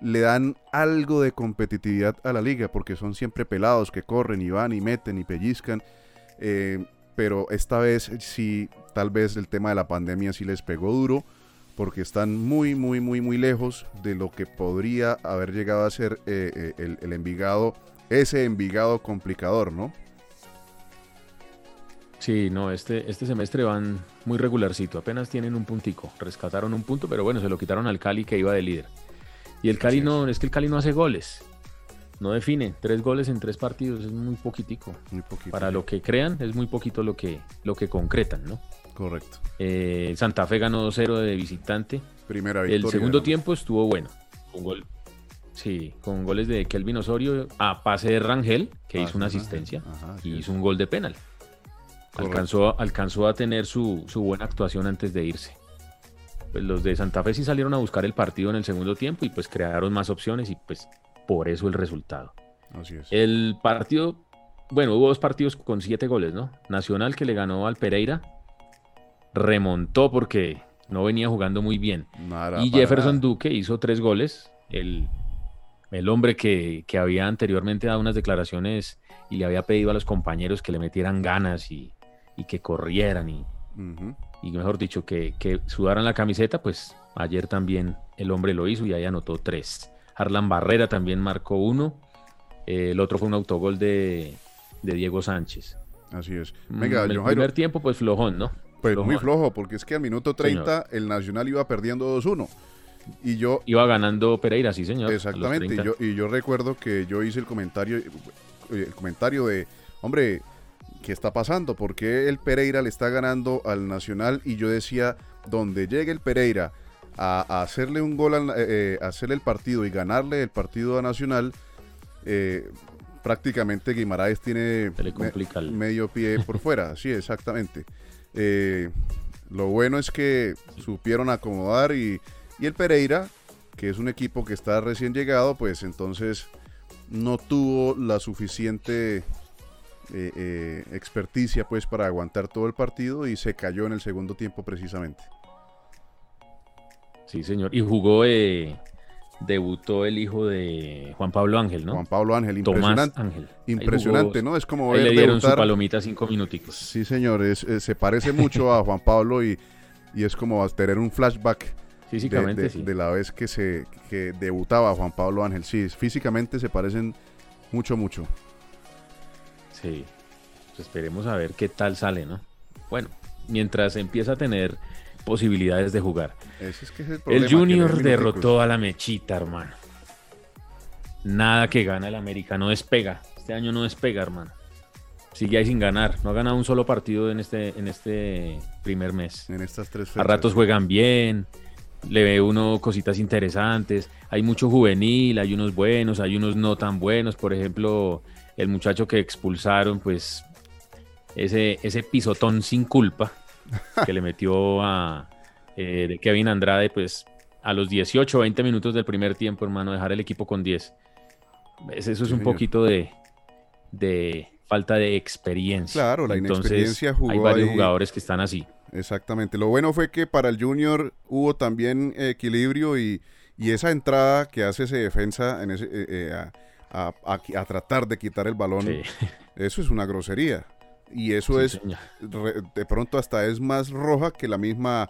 le dan algo de competitividad a la liga, porque son siempre pelados que corren y van y meten y pellizcan. Eh, pero esta vez sí, tal vez el tema de la pandemia sí les pegó duro porque están muy, muy, muy, muy lejos de lo que podría haber llegado a ser eh, eh, el, Envigado, ese Envigado complicador, ¿no? Sí, no, este, este semestre van muy regularcito, apenas tienen un puntico, rescataron un punto, pero bueno, se lo quitaron al Cali que iba de líder. Y el Cali no, es que el Cali no hace goles, no define, tres goles en tres partidos, es muy poquitico. Muy poquito. Para lo que crean, es muy poquito lo que, lo que concretan, ¿no? Correcto. Eh, Santa Fe ganó 2-0 de visitante. Primera victoria. El segundo tiempo estuvo bueno. Un gol. Sí, con goles de Kelvin Osorio a pase de Rangel, que hizo una asistencia y hizo un gol de penal. Alcanzó, alcanzó a tener su, buena actuación antes de irse. Pues los de Santa Fe sí salieron a buscar el partido en el segundo tiempo y pues crearon más opciones y pues por eso el resultado. Así es. El partido, bueno, hubo dos partidos con siete goles, ¿no? Nacional que le ganó al Pereira remontó porque no venía jugando muy bien. y Jefferson Duque hizo tres goles. El, el hombre que, había anteriormente dado unas declaraciones y le había pedido a los compañeros que le metieran ganas y, que corrieran y, y mejor dicho, que, sudaran la camiseta, pues ayer también el hombre lo hizo y ahí anotó tres. Harlan Barrera también marcó uno. el otro fue un autogol de, Diego Sánchez. Así es. Mm, Venga, el primer tiempo, pues flojón, ¿no? Pues muy flojo, porque es que al minuto 30 el Nacional iba perdiendo 2-1. Y yo... Iba ganando Pereira, sí señor. Exactamente, y yo, y yo recuerdo que yo hice el comentario, el comentario de, hombre, ¿qué está pasando? ¿Por qué el Pereira le está ganando al Nacional? Y yo decía, donde llegue el Pereira a, hacerle un gol, a, eh, eh, hacerle el partido y ganarle el partido a Nacional, eh, prácticamente Guimaraes tiene medio pie por fuera, sí, exactamente. Eh, lo bueno es que supieron acomodar y, el Pereira, que es un equipo que está recién llegado, pues entonces no tuvo la suficiente eh, eh, experticia pues para aguantar todo el partido y se cayó en el segundo tiempo precisamente. Sí, señor. Y jugó debutó el hijo de Juan Pablo Ángel, ¿no? Juan Pablo Ángel, impresionante. Tomás Ángel. Impresionante, ¿no? Es como ver le dieron su palomita cinco minuticos. Sí, señor, se parece mucho a Juan Pablo y, y es como tener un flashback físicamente, de, sí. de, la vez que se que debutaba Juan Pablo Ángel. Sí, físicamente se parecen mucho, mucho. Sí, pues esperemos a ver qué tal sale, ¿no? Bueno, mientras empieza a tener posibilidades de jugar. el, Junior derrotó a la Mechita, hermano. Nada que gana el América, no despega. Este año no despega, hermano. Sigue ahí sin ganar. No ha ganado un solo partido en este, en este primer mes. En estas tres A ratos juegan bien. Le ve uno cositas interesantes. Hay mucho juvenil, hay unos buenos, hay unos no tan buenos. Por ejemplo, el muchacho que expulsaron, pues ese, ese pisotón sin culpa que le metió a eh, de Kevin Andrade, pues a los 18 20 minutos del primer tiempo, hermano, dejar el equipo con 10. Eso es un poquito de, de, falta de experiencia. Claro, la inexperiencia jugó Hay varios jugadores que están así. Exactamente. Lo bueno fue que para el Junior hubo también equilibrio y, esa entrada que hace ese defensa en ese, eh, eh, a, tratar de quitar el balón, eso es una grosería. Y eso es, de pronto hasta es más roja que la misma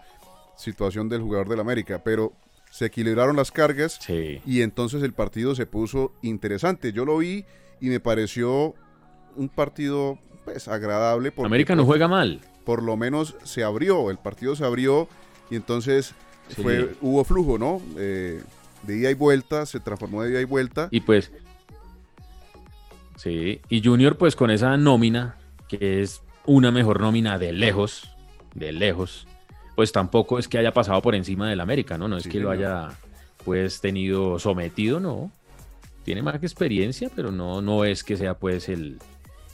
situación del jugador del América, pero se equilibraron las cargas y entonces el partido se puso interesante. Yo lo vi y me pareció un partido pues agradable. Porque, América no juega mal. Por lo menos se abrió, el partido se abrió y entonces fue, hubo flujo, ¿no? Eh, de ida y vuelta, se transformó de ida y vuelta. Y pues, sí, y Junior pues con esa nómina que es una mejor nómina de lejos, de lejos, pues tampoco es que haya pasado por encima del América, ¿no? No es que lo haya pues tenido sometido, no. Tiene más que experiencia, pero no, no es que sea pues el,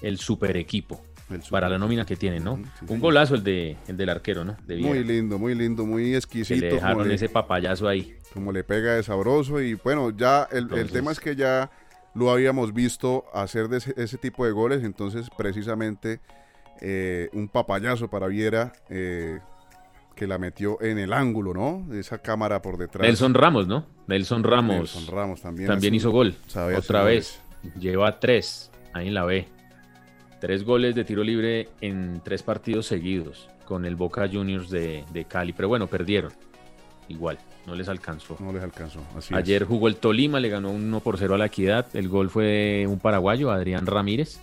el super equipo. para la nómina que tiene, ¿no? Un golazo el, de, el del arquero, ¿no? muy lindo, muy lindo, muy exquisito. le dejaron ese papayazo ahí. Como le pega de sabroso y bueno, ya el, el tema es que ya lo habíamos visto hacer de ese, tipo de goles, entonces precisamente eh, un papayazo para Viera eh, que la metió en el ángulo, ¿no? Esa cámara por detrás. Nelson Ramos, ¿no? Nelson Ramos. Nelson Ramos también. También hizo gol. Otra vez. Lleva tres. Ahí en la B. Tres goles de tiro libre en tres partidos seguidos con el Boca Juniors de, de Cali. Pero bueno, perdieron. Igual no les alcanzó. No les alcanzó. Ayer jugó el Tolima, le ganó 1 por 0 a la Equidad. El gol fue un paraguayo, Adrián Ramírez.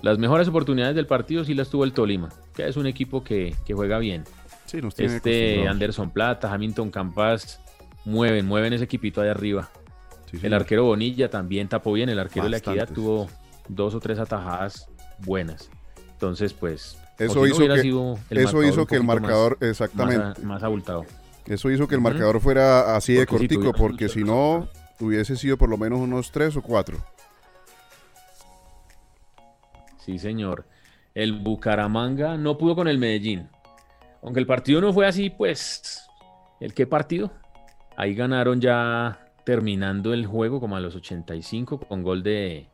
Las mejores oportunidades del partido sí las tuvo el Tolima, que es un equipo que, juega bien. Sí, nos tiene este Anderson Plata, Hamilton Campas, mueven, mueven ese equipito ahí arriba. el arquero Bonilla también tapó bien. El arquero de la Equidad tuvo dos o tres atajadas buenas. Entonces, pues. Eso hizo, que, eso hizo que el marcador, exactamente. más abultado. Eso hizo que el marcador fuera así de cortico, porque si no, hubiese sido por lo menos unos tres o cuatro. Sí, señor. El Bucaramanga no pudo con el Medellín. Aunque el partido no fue así, pues. ¿El qué partido? Ahí ganaron ya terminando el juego como a los 85 con gol de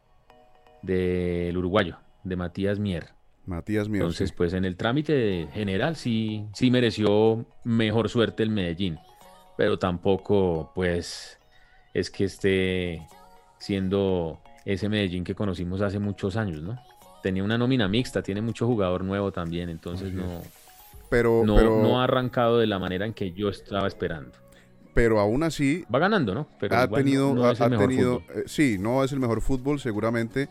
del uruguayo, de Matías Mier. Matías Mier. Entonces, pues en el trámite general sí, sí mereció mejor suerte el Medellín, pero tampoco pues es que esté siendo ese Medellín que conocimos hace muchos años, ¿no? Tenía una nómina mixta, tiene mucho jugador nuevo también, entonces no, pero, no, ha arrancado de la manera en que yo estaba esperando. Pero aún así... Va ganando, ¿no? Pero ha tenido, ha, tenido eh, sí, no es el mejor fútbol seguramente,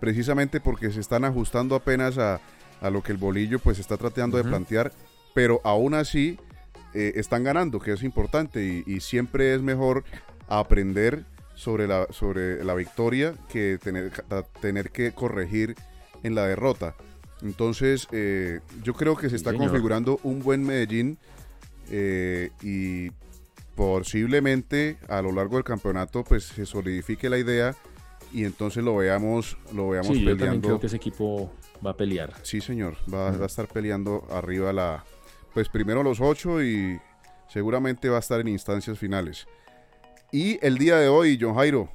precisamente porque se están ajustando apenas a, lo que el bolillo pues está tratando de plantear, pero aún así eh, están ganando, que es importante y, siempre es mejor aprender sobre la, sobre la victoria que tener, tener que corregir en la derrota. Entonces, eh, yo creo que se está configurando un buen Medellín eh, y posiblemente a lo largo del campeonato pues se solidifique la idea y entonces lo veamos, lo veamos sí, Yo también creo que ese equipo va a pelear. Sí, señor, va, a estar peleando arriba la, pues primero los ocho y seguramente va a estar en instancias finales. Y el día de hoy, John Jairo,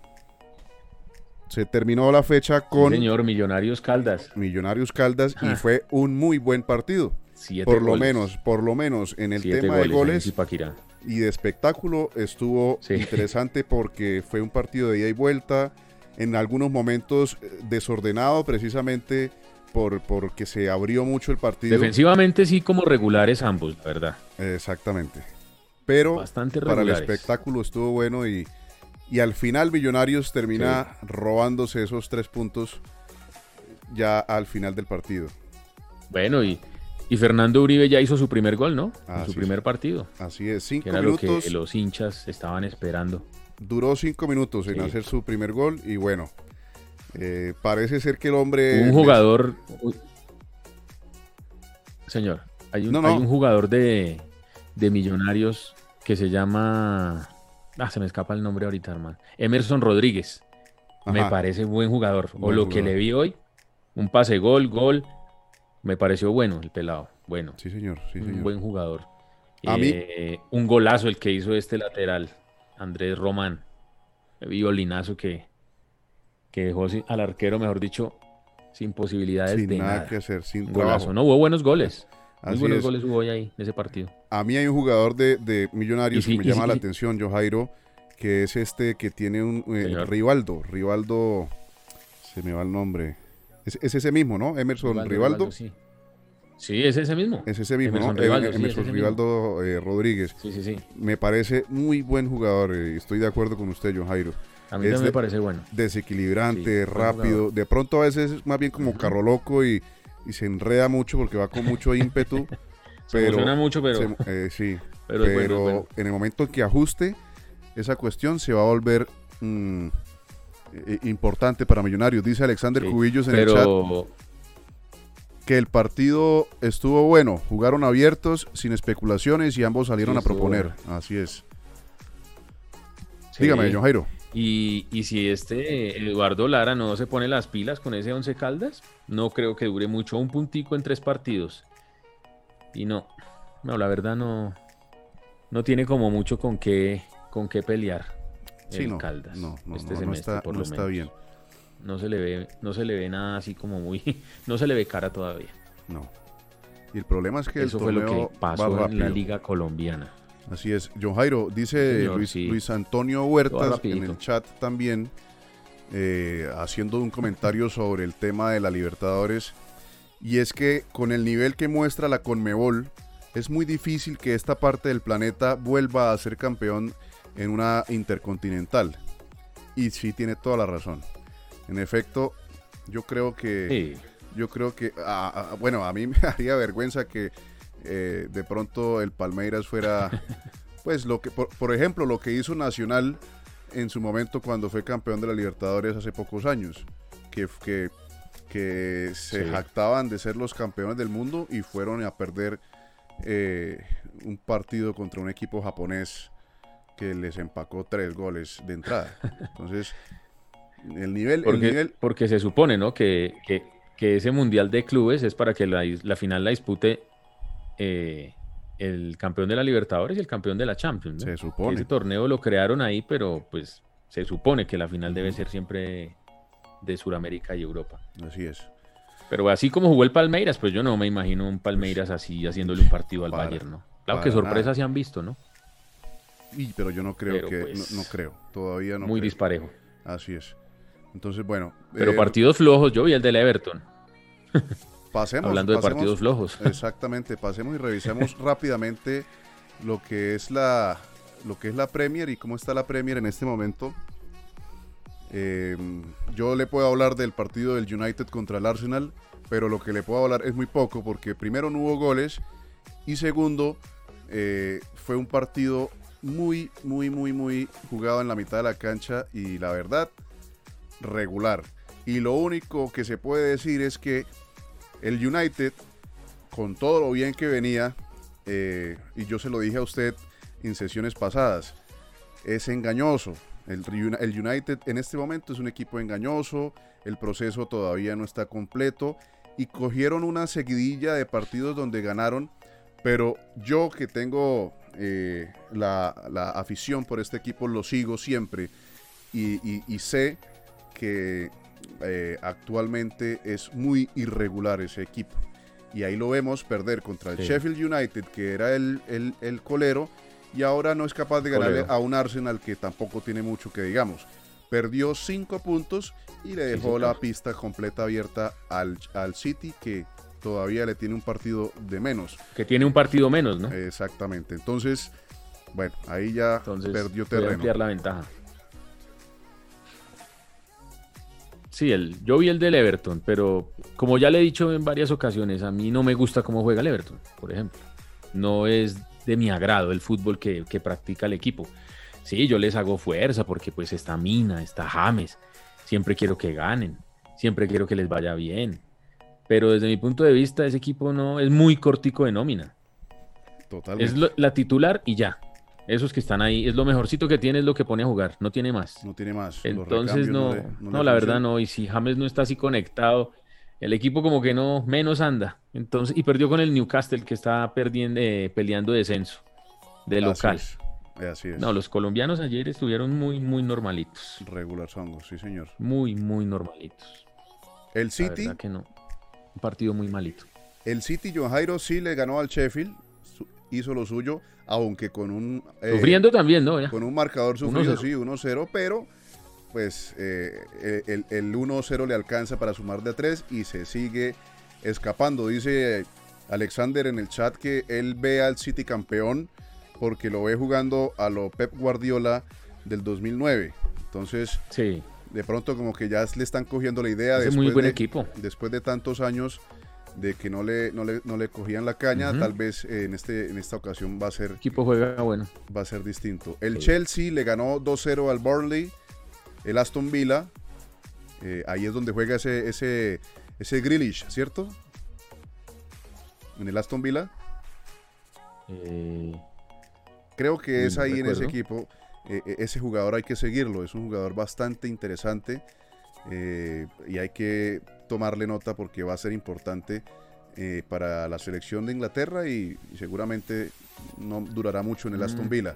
se terminó la fecha con... señor, Millonarios Caldas. Millonarios Caldas y ah. fue un muy buen partido. por lo menos, por lo menos en el tema de goles y de espectáculo estuvo interesante porque fue un partido de ida y vuelta en algunos momentos eh, desordenado precisamente por porque se abrió mucho el partido. Defensivamente sí como regulares ambos, verdad. Exactamente. Pero para el espectáculo estuvo bueno y, y al final Millonarios termina robándose esos tres puntos ya al final del partido. Bueno, y, y Fernando Uribe ya hizo su primer gol, ¿no? en su es. primer partido. Así es, cinco Que era minutos. lo que los hinchas estaban esperando. Duró cinco minutos en Sí. hacer su primer gol y bueno, eh, parece ser que el hombre... un jugador. Señor, hay un, No, no. hay un jugador de, de Millonarios que se llama. Ah, se me escapa el nombre ahorita, hermano. Emerson Rodríguez. Me parece buen jugador. o lo que le vi hoy, un pase gol, gol. Me pareció bueno el pelado. Bueno, Sí, señor, sí, un señor. buen jugador. A mí- Eh, un golazo el que hizo este lateral, Andrés Román. Violinazo que, que dejó al arquero, mejor dicho, sin posibilidades Sin de nada nada. que hacer, sin Un trabajo. golazo. No, hubo buenos goles. Muy buenos es. goles hubo hoy ahí, en ese partido. A mí hay un jugador de, de Millonarios sí, que me llama sí, la atención, Jojairo, que es este que tiene un eh. Rivaldo. Rivaldo, se me va el nombre. Es, es ese mismo, ¿no? Emerson Rivaldo. sí. Sí, es ese mismo. Es ese mismo, Emerson ¿no? Rivaldo, sí, Emerson es Rivaldo eh, Rodríguez. Sí, sí, sí. Me parece muy buen jugador. eh, estoy de acuerdo con usted, John Jairo. A mí también me parece bueno. Desequilibrante, Sí, rápido. De pronto a veces es más bien como carro loco y, y se enreda mucho porque va con mucho ímpetu. Se pero emociona mucho, pero, se- eh, sí, pero pero, bueno, bueno. en el momento en que ajuste esa cuestión se va a volver mm, eh, importante para Millonarios. Dice Alexander Sí, Cubillos en el chat pero que el partido estuvo bueno, jugaron abiertos, sin especulaciones y ambos salieron Sí, a proponer. bueno. Así es. sí. Dígame, John Jairo. Y, y si este Eduardo Lara no se pone las pilas con ese Once Caldas, no creo que dure mucho. Un puntico en tres partidos. Y no, no, la verdad no, no tiene como mucho con qué, con qué pelear. Sí, el no, Caldas. no, no, este no, no semestre, está, por bien. No se le ve, no se le ve nada así como muy, no se le ve cara todavía. No. Y el problema es que Eso el fue lo que pasó en la liga colombiana. Así es. John Jairo, dice Señor, Luis, sí. Luis Antonio Huertas en el chat también, eh, haciendo un comentario sobre el tema de la Libertadores. Y es que con el nivel que muestra la Conmebol, es muy difícil que esta parte del planeta vuelva a ser campeón en una intercontinental. Y sí tiene toda la razón. En efecto, yo creo que... Sí, Yo creo que, ah, ah, bueno, a mí me haría vergüenza que eh, de pronto el Palmeiras fuera, pues lo que, por, por ejemplo, lo que hizo Nacional en su momento cuando fue campeón de la Libertadores hace pocos años, que, que, que se Sí. jactaban de ser los campeones del mundo y fueron a perder eh, un partido contra un equipo japonés que les empacó tres goles de entrada. Entonces, el nivel, el porque, nivel porque se supone, ¿no? Que, que, que ese mundial de clubes es para que la, la final la dispute eh, el campeón de la Libertadores y el campeón de la Champions. ¿no? se supone. Ese torneo lo crearon ahí, pero pues se supone que la final debe ser siempre de Sudamérica y Europa. Así es. Pero así como jugó el Palmeiras, pues yo no me imagino un Palmeiras así haciéndole un partido al Para- Bayern, ¿no? Claro que sorpresas nada. se han visto, ¿no? Y, pero yo no creo Pero, que, pues, no, no creo, todavía no Muy creo. disparejo. Así es. Entonces, bueno. Pero eh, partidos flojos, yo vi el del Everton, pasemos, hablando de pasemos- partidos flojos. Exactamente, pasemos y revisemos rápidamente lo que es la lo que es la Premier y cómo está la Premier en este momento. Eh, yo le puedo hablar del partido del United contra el Arsenal, pero lo que le puedo hablar es muy poco porque primero no hubo goles y segundo eh, fue un partido muy, muy, muy, muy jugado en la mitad de la cancha y la verdad regular. Y lo único que se puede decir es que el United, con todo lo bien que venía, eh, y yo se lo dije a usted en sesiones pasadas, es engañoso. El, el United en este momento es un equipo engañoso, el proceso todavía no está completo y cogieron una seguidilla de partidos donde ganaron, pero yo que tengo eh, la, la afición por este equipo lo sigo siempre y- y sé que eh, actualmente es muy irregular ese equipo. Y ahí lo vemos perder contra el Sí. Sheffield United, que era el, el- el colero, y ahora no es capaz de ganarle Colero. a un Arsenal que tampoco tiene mucho que digamos. Perdió cinco puntos y le dejó la pista completa abierta al, al City, que todavía le tiene un partido de menos. Que tiene un partido menos, ¿no? Exactamente. Entonces, bueno, ahí ya Entonces, perdió terreno. ampliar la ventaja. Sí, el, yo vi el del Everton, pero como ya le he dicho en varias ocasiones, a mí no me gusta cómo juega el Everton, por ejemplo. No es de mi agrado el fútbol que, que practica el equipo. Sí, yo les hago fuerza porque pues está Mina, está James. Siempre quiero que ganen, siempre quiero que les vaya bien. Pero desde mi punto de vista, ese equipo no es muy cortico de nómina. Totalmente. Es la titular y ya. Esos que están ahí, es lo mejorcito que tiene, es lo que pone a jugar, no tiene más. No tiene más. Entonces no, no, la verdad no. Y si James no está así conectado, el equipo como que no, menos anda. Entonces, y perdió con el Newcastle que está perdiendo, eh, peleando descenso de local. Así es. No, los colombianos ayer estuvieron muy, muy normalitos. Regular songos, sí, señor. Muy, muy normalitos. El City. La verdad que no. Un partido muy malito. El City, John Jairo, sí le ganó al Sheffield hizo lo suyo, aunque con un... Eh, Sufriendo también, ¿no? Con un marcador sufrido, sí, 1-0, pero pues eh, eh, el, el 1-0 le alcanza para sumar de a 3 y se sigue escapando. Dice Alexander en el chat que él ve al City campeón porque lo ve jugando a lo Pep Guardiola del 2009. Entonces, sí. de pronto como que ya le están cogiendo la idea. Es muy buen de, equipo. Después de tantos años de que no le, no le, no le cogían la caña, tal vez eh, en, este, en esta ocasión va a ser... equipo juega bueno. Va a ser distinto. El Chelsea le ganó 2-0 al Burnley, el Aston Villa, eh, ahí es donde juega ese, ese, ese Grealish, ¿cierto? En el Aston Villa. Eh, Creo que es ahí en ese equipo. ese jugador hay que seguirlo, es un jugador bastante interesante y hay que tomarle nota porque va a ser importante eh, para la selección de Inglaterra y, seguramente no durará mucho en el Aston mm. Villa.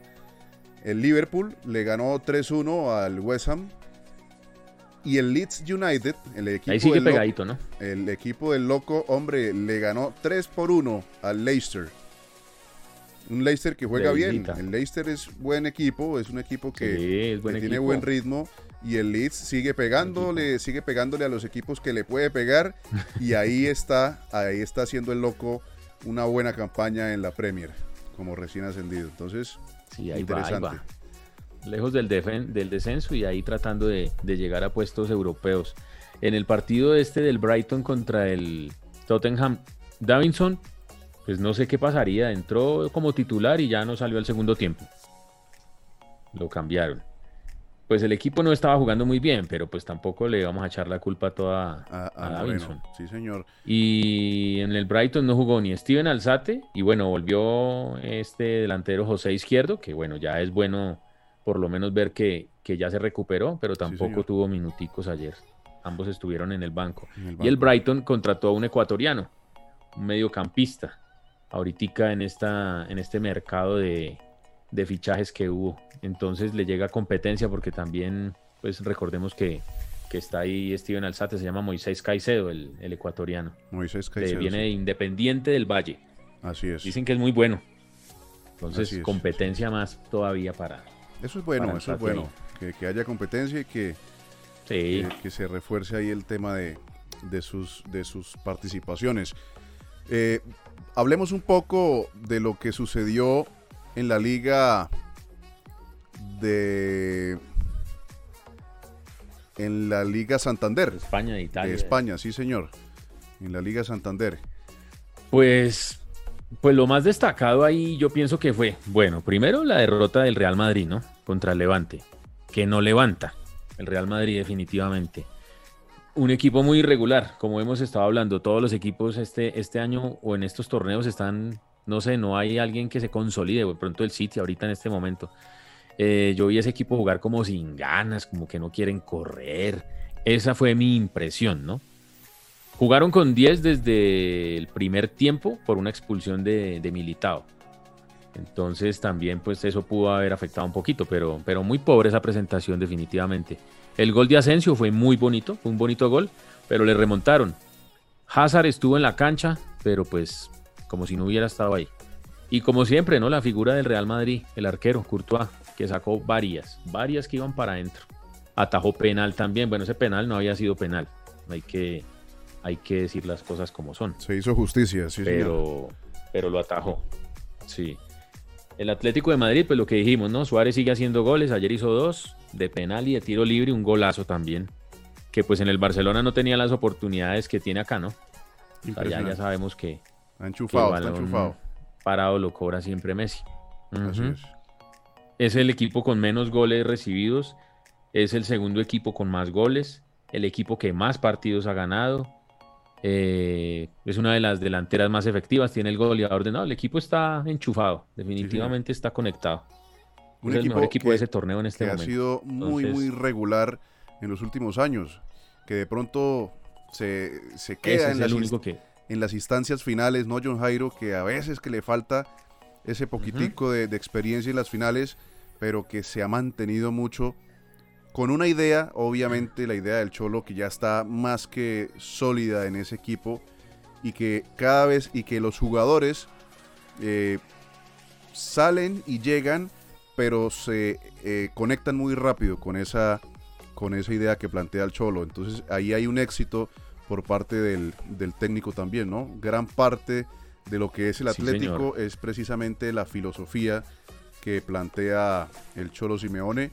El Liverpool le ganó 3-1 al West Ham. Y el Leeds United, el equipo, Ahí sigue pegadito, ¿no? el equipo del loco, hombre, le ganó 3 por 1 al Leicester. Un Leicester que juega bien. El Leicester es buen equipo, es un equipo que, tiene buen ritmo y el Leeds sigue pegándole, sigue pegándole a los equipos que le puede pegar y ahí está, ahí está haciendo el loco una buena campaña en la Premier como recién ascendido. Entonces, sí, interesante. Lejos del, del descenso y ahí tratando de, llegar a puestos europeos. En el partido este del Brighton contra el Tottenham, Davinson, pues no sé qué pasaría, entró como titular y ya no salió al segundo tiempo. Lo cambiaron pues el equipo no estaba jugando muy bien, pero pues tampoco le vamos a echar la culpa toda a, a, Davinson. Sí, señor. Y en el Brighton no jugó ni Steven Alzate, y bueno, volvió este delantero José Izquierdo, que bueno, ya es bueno por lo menos ver que, que ya se recuperó, pero tampoco tuvo minuticos ayer. Ambos estuvieron en el, banco. Y el Brighton contrató a un ecuatoriano, un mediocampista, ahorita en, esta, en este mercado de, de fichajes que hubo. Entonces le llega competencia porque también, pues recordemos que, que está ahí Steven Alzate, se llama Moisés Caicedo, el, ecuatoriano. Moisés Caicedo. viene de Independiente del Valle. Así es. Dicen que es muy bueno. Entonces, competencia más todavía para. Eso es bueno, eso es bueno. Que, haya competencia y que, sí. que, se refuerce ahí el tema de, de, sus, de sus participaciones. Eh, hablemos un poco de lo que sucedió en la liga de en la Liga Santander. España e Italia. De España, sí, señor. En la Liga Santander. Pues, pues lo más destacado ahí yo pienso que fue, bueno, primero la derrota del Real Madrid, ¿no? Contra el Levante, que no levanta el Real Madrid definitivamente. Un equipo muy irregular, como hemos estado hablando, todos los equipos este, este año o en estos torneos están no sé, no hay alguien que se consolide, de pronto el City ahorita en este momento. Eh, yo vi ese equipo jugar como sin ganas, como que no quieren correr. Esa fue mi impresión, ¿no? Jugaron con 10 desde el primer tiempo por una expulsión de, de Militao. Entonces también pues eso pudo haber afectado un poquito, pero, pero muy pobre esa presentación definitivamente. El gol de Asensio fue muy bonito, fue un bonito gol, pero le remontaron. Hazard estuvo en la cancha, pero pues como si no hubiera estado ahí. Y como siempre, ¿no? La figura del Real Madrid, el arquero Courtois, que sacó varias, varias que iban para adentro. Atajó penal también. Bueno, ese penal no había sido penal. Hay que, hay que decir las cosas como son. Se hizo justicia, sí, pero, pero lo atajó. Sí. El Atlético de Madrid, pues lo que dijimos, ¿no? Suárez sigue haciendo goles. Ayer hizo dos de penal y de tiro libre, un golazo también. que pues en el Barcelona no tenía las oportunidades que tiene acá, ¿no? ya, ya sabemos que, ha enchufado, está enchufado. parado lo cobra siempre Messi. es. el equipo con menos goles recibidos, es el segundo equipo con más goles, el equipo que más partidos ha ganado. Eh, es una de las delanteras más efectivas, tiene el goleador de no, el equipo está enchufado, definitivamente está conectado. Un es el mejor equipo de ese torneo en este momento. Ha sido muy, muy regular en los últimos años, que de pronto se, se queda en, las en las instancias finales, ¿no, John Jairo? Que a veces que le falta ese poquitico de, experiencia en las finales, pero que se ha mantenido mucho con una idea, obviamente la idea del Cholo, que ya está más que sólida en ese equipo y que cada vez y que los jugadores eh, salen y llegan, pero se eh, conectan muy rápido con esa con esa idea que plantea el Cholo. Entonces ahí hay un éxito por parte del, técnico también, ¿no? Gran parte de lo que es el Atlético es precisamente la filosofía que plantea el Cholo Simeone,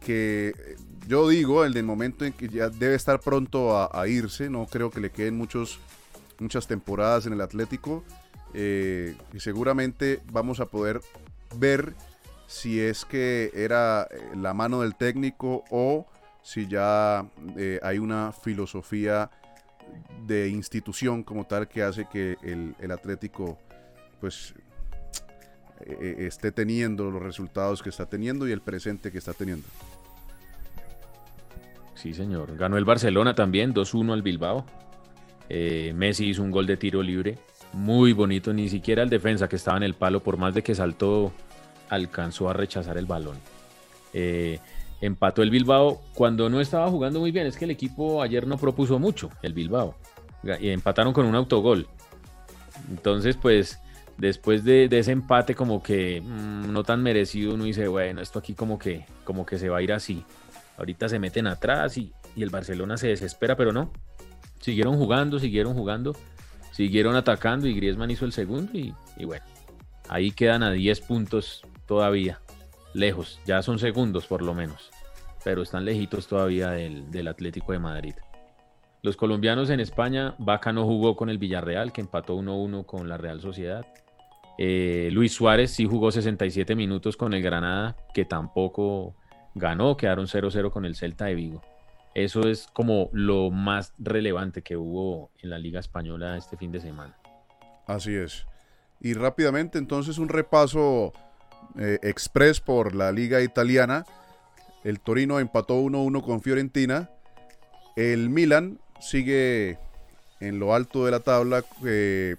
que yo digo, el del momento en que ya debe estar pronto a, irse, no creo que le queden muchos, muchas temporadas en el Atlético, eh, y seguramente vamos a poder ver si es que era eh, la mano del técnico o si ya eh, hay una filosofía de institución como tal que hace que el, Atlético pues eh, esté teniendo los resultados que está teniendo y el presente que está teniendo. Sí, señor. Ganó el Barcelona también, 2-1 al Bilbao. Eh, Messi hizo un gol de tiro libre, muy bonito, ni siquiera el defensa que estaba en el palo, por más de que saltó, alcanzó a rechazar el balón. Eh, empató el Bilbao cuando no estaba jugando muy bien. Es que el equipo ayer no propuso mucho, el Bilbao. Y empataron con un autogol. Entonces, pues, después de, ese empate como que mm, no tan merecido, uno dice, bueno, esto aquí como que, como que se va a ir así. Ahorita se meten atrás y, el Barcelona se desespera, pero no. Siguieron jugando, siguieron jugando, siguieron atacando y Griezmann hizo el segundo y, y bueno, ahí quedan a 10 puntos todavía lejos, ya son segundos por lo menos, pero están lejitos todavía del, Atlético de Madrid. Los colombianos en España, Vaca no jugó con el Villarreal, que empató 1-1 con la Real Sociedad. Eh, Luis Suárez sí jugó 67 minutos con el Granada, que tampoco ganó, quedaron 0-0 con el Celta de Vigo. Eso es como lo más relevante que hubo en la Liga Española este fin de semana. Así es. Y rápidamente entonces un repaso eh, express por la liga italiana. El Torino empató 1-1 con Fiorentina. El Milan sigue en lo alto de la tabla eh,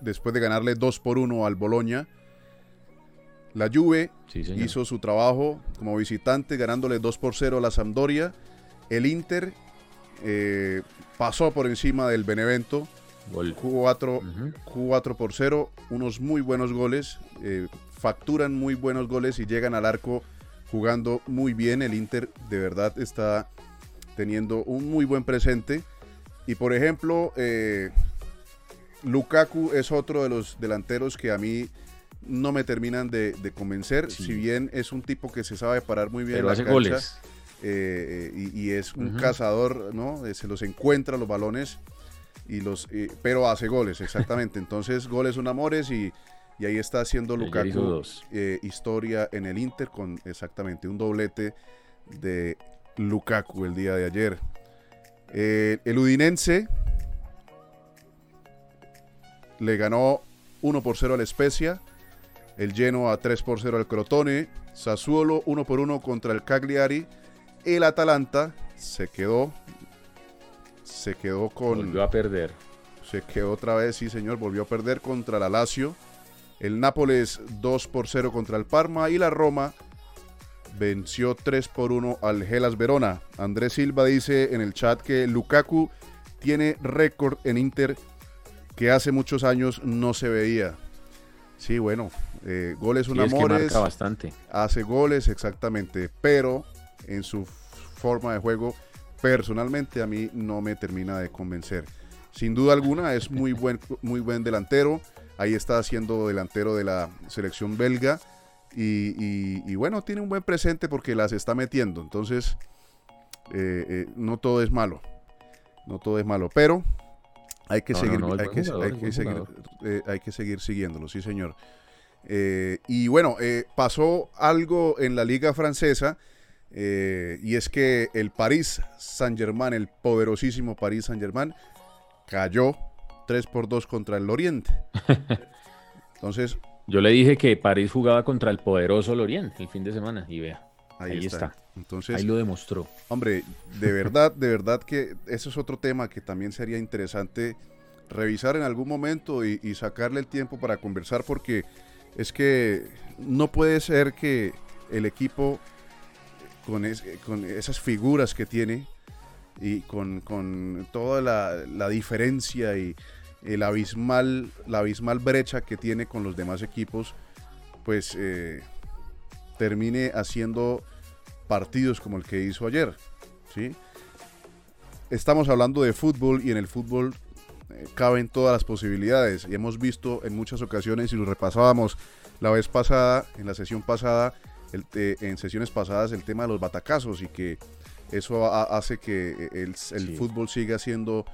después de ganarle 2 por 1 al Boloña. La Juve hizo su trabajo como visitante ganándole 2 por 0 a la Sampdoria. El Inter eh, pasó por encima del Benevento. 4, 4 por 0, unos muy buenos goles facturan muy buenos goles y llegan al arco jugando muy bien. El Inter de verdad está teniendo un muy buen presente. Y por ejemplo, eh, Lukaku es otro de los delanteros que a mí no me terminan de, convencer. Si bien es un tipo que se sabe parar muy bien en la hace goles. Eh, y, es un cazador, ¿no? Eh, se los encuentra los balones y los, pero hace goles, exactamente. Entonces, goles son amores y y ahí está haciendo Lukaku eh, historia en el Inter con exactamente un doblete de Lukaku el día de ayer. Eh, el Udinense le ganó 1 por 0 al Spezia. El Lleno a 3 por 0 al Crotone. Sassuolo 1 por 1 contra el Cagliari. El Atalanta se quedó. Se quedó con. Volvió a perder. Se quedó otra vez, sí, señor. Volvió a perder contra la Lazio. El Nápoles 2 por 0 contra el Parma y la Roma venció 3 por 1 al Gelas Verona. Andrés Silva dice en el chat que Lukaku tiene récord en Inter que hace muchos años no se veía. Sí, bueno, eh, goles un amores. bastante. Hace goles, exactamente, pero en su forma de juego, personalmente a mí no me termina de convencer. Sin duda alguna es muy buen, muy buen delantero. Ahí está siendo delantero de la selección belga. Y, bueno, tiene un buen presente porque las está metiendo. Entonces, eh, eh, no todo es malo. No todo es malo. Pero hay que seguir, hay, que, seguir hay que seguir siguiéndolo, sí señor. y bueno, pasó algo en la liga francesa y es que el Paris Saint-Germain, el poderosísimo Paris Saint-Germain, cayó 3 por 2 contra el Oriente. Entonces... Yo le dije que París jugaba contra el poderoso Lorient el fin de semana y vea. Ahí, está. Entonces, ahí lo demostró. Hombre, de verdad, de verdad que eso es otro tema que también sería interesante revisar en algún momento y, sacarle el tiempo para conversar porque es que no puede ser que el equipo con, con esas figuras que tiene y con, toda la, diferencia y el abismal, la abismal brecha que tiene con los demás equipos, pues eh, termine haciendo partidos como el que hizo ayer. ¿sí? Estamos hablando de fútbol y en el fútbol eh, caben todas las posibilidades y hemos visto en muchas ocasiones y lo repasábamos la vez pasada, en la sesión pasada, el, en sesiones pasadas, el tema de los batacazos y que eso hace que el, fútbol siga siendo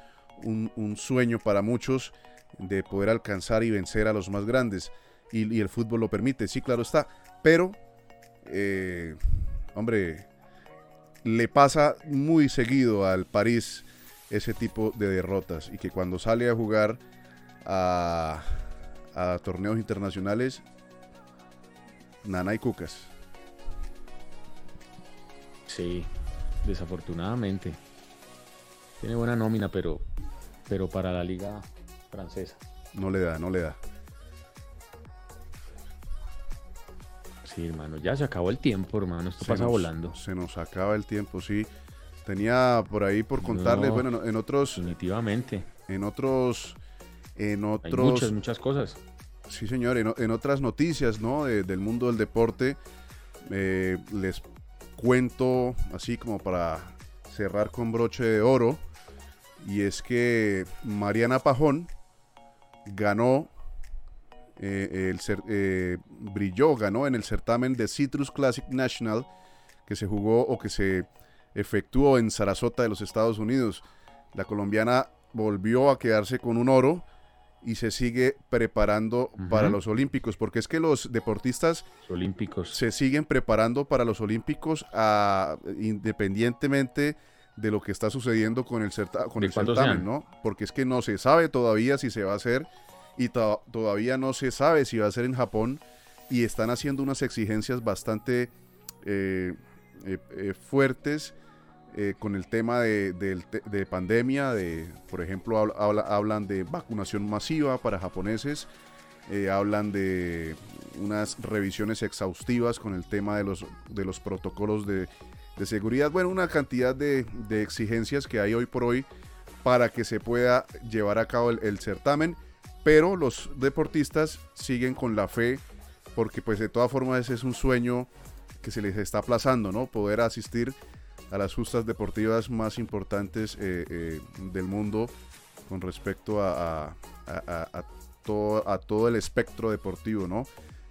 un, sueño para muchos de poder alcanzar y vencer a los más grandes. Y, el fútbol lo permite, sí, claro está. Pero, eh, hombre, le pasa muy seguido al París ese tipo de derrotas y que cuando sale a jugar a, a torneos internacionales, nana y cucas. Sí, desafortunadamente. Tiene buena nómina, pero, pero para la liga francesa. No le da, no le da. Sí, hermano, ya se acabó el tiempo, hermano. Esto pasa volando. Se nos acaba el tiempo, sí. Tenía por ahí por contarles, bueno, en otros. Definitivamente. En otros. En otros. Hay muchas, muchas cosas. Sí, señor. En, otras noticias, ¿no? del mundo del deporte. Eh, les cuento así como para cerrar con broche de oro. Y es que Mariana Pajón ganó, eh, el, eh, brilló, ganó en el certamen de Citrus Classic National que se jugó o que se efectuó en Sarasota de los Estados Unidos. La colombiana volvió a quedarse con un oro y se sigue preparando para los Olímpicos, porque es que los deportistas olímpicos. se siguen preparando para los Olímpicos a, independientemente de lo que está sucediendo con el, con el certamen, ¿no? Porque es que no se sabe todavía si se va a hacer y todavía no se sabe si va a ser en Japón y están haciendo unas exigencias bastante eh, eh, eh, fuertes eh, con el tema de, pandemia, de, por ejemplo, hablan de vacunación masiva para japoneses, eh, hablan de unas revisiones exhaustivas con el tema de los, de los protocolos de, seguridad, bueno, una cantidad de, exigencias que hay hoy por hoy para que se pueda llevar a cabo el, certamen, pero los deportistas siguen con la fe, porque pues de todas formas ese es un sueño que se les está aplazando, ¿no? Poder asistir a las justas deportivas más importantes eh, eh, del mundo con respecto a, todo, a todo el espectro deportivo, ¿no?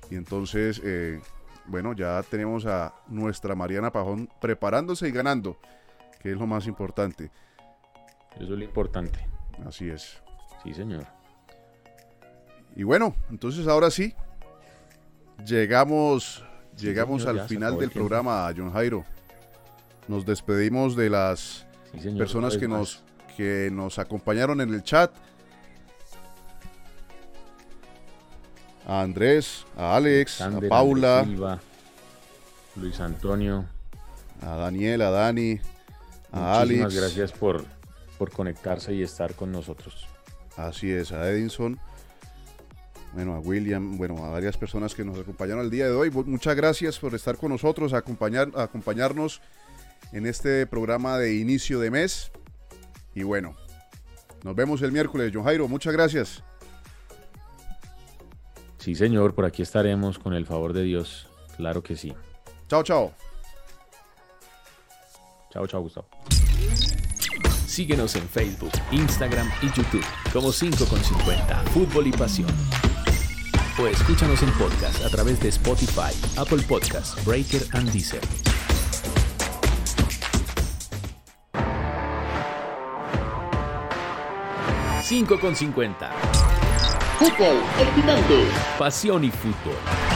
Y entonces, eh, bueno, ya tenemos a nuestra Mariana Pajón preparándose y ganando, que es lo más importante. Eso es lo importante. Así es. Sí, señor. Y bueno, entonces ahora sí, llegamos, llegamos al final del programa, John Jairo nos despedimos de las personas que nos, que nos acompañaron en el chat. A Andrés, a Alex, a Paula, Luis Antonio, a Daniel, a Dani, a Alex. Muchísimas gracias por, por conectarse y estar con nosotros. Así es, a Edinson, bueno, a William, bueno, a varias personas que nos acompañaron el día de hoy. Muchas gracias por estar con nosotros, acompañar, acompañarnos en este programa de inicio de mes. Y bueno, nos vemos el miércoles. John Jairo, muchas gracias. Sí, señor, por aquí estaremos con el favor de Dios. Claro que sí. Chao, chao. Chao, chao, Gustavo. Síguenos en Facebook, Instagram y YouTube como 5 con 50 Fútbol y Pasión. O escúchanos en podcast a través de Spotify, Apple Podcasts, Breaker and Deezer. 5 con 50. Fútbol excitante. Pasión y fútbol.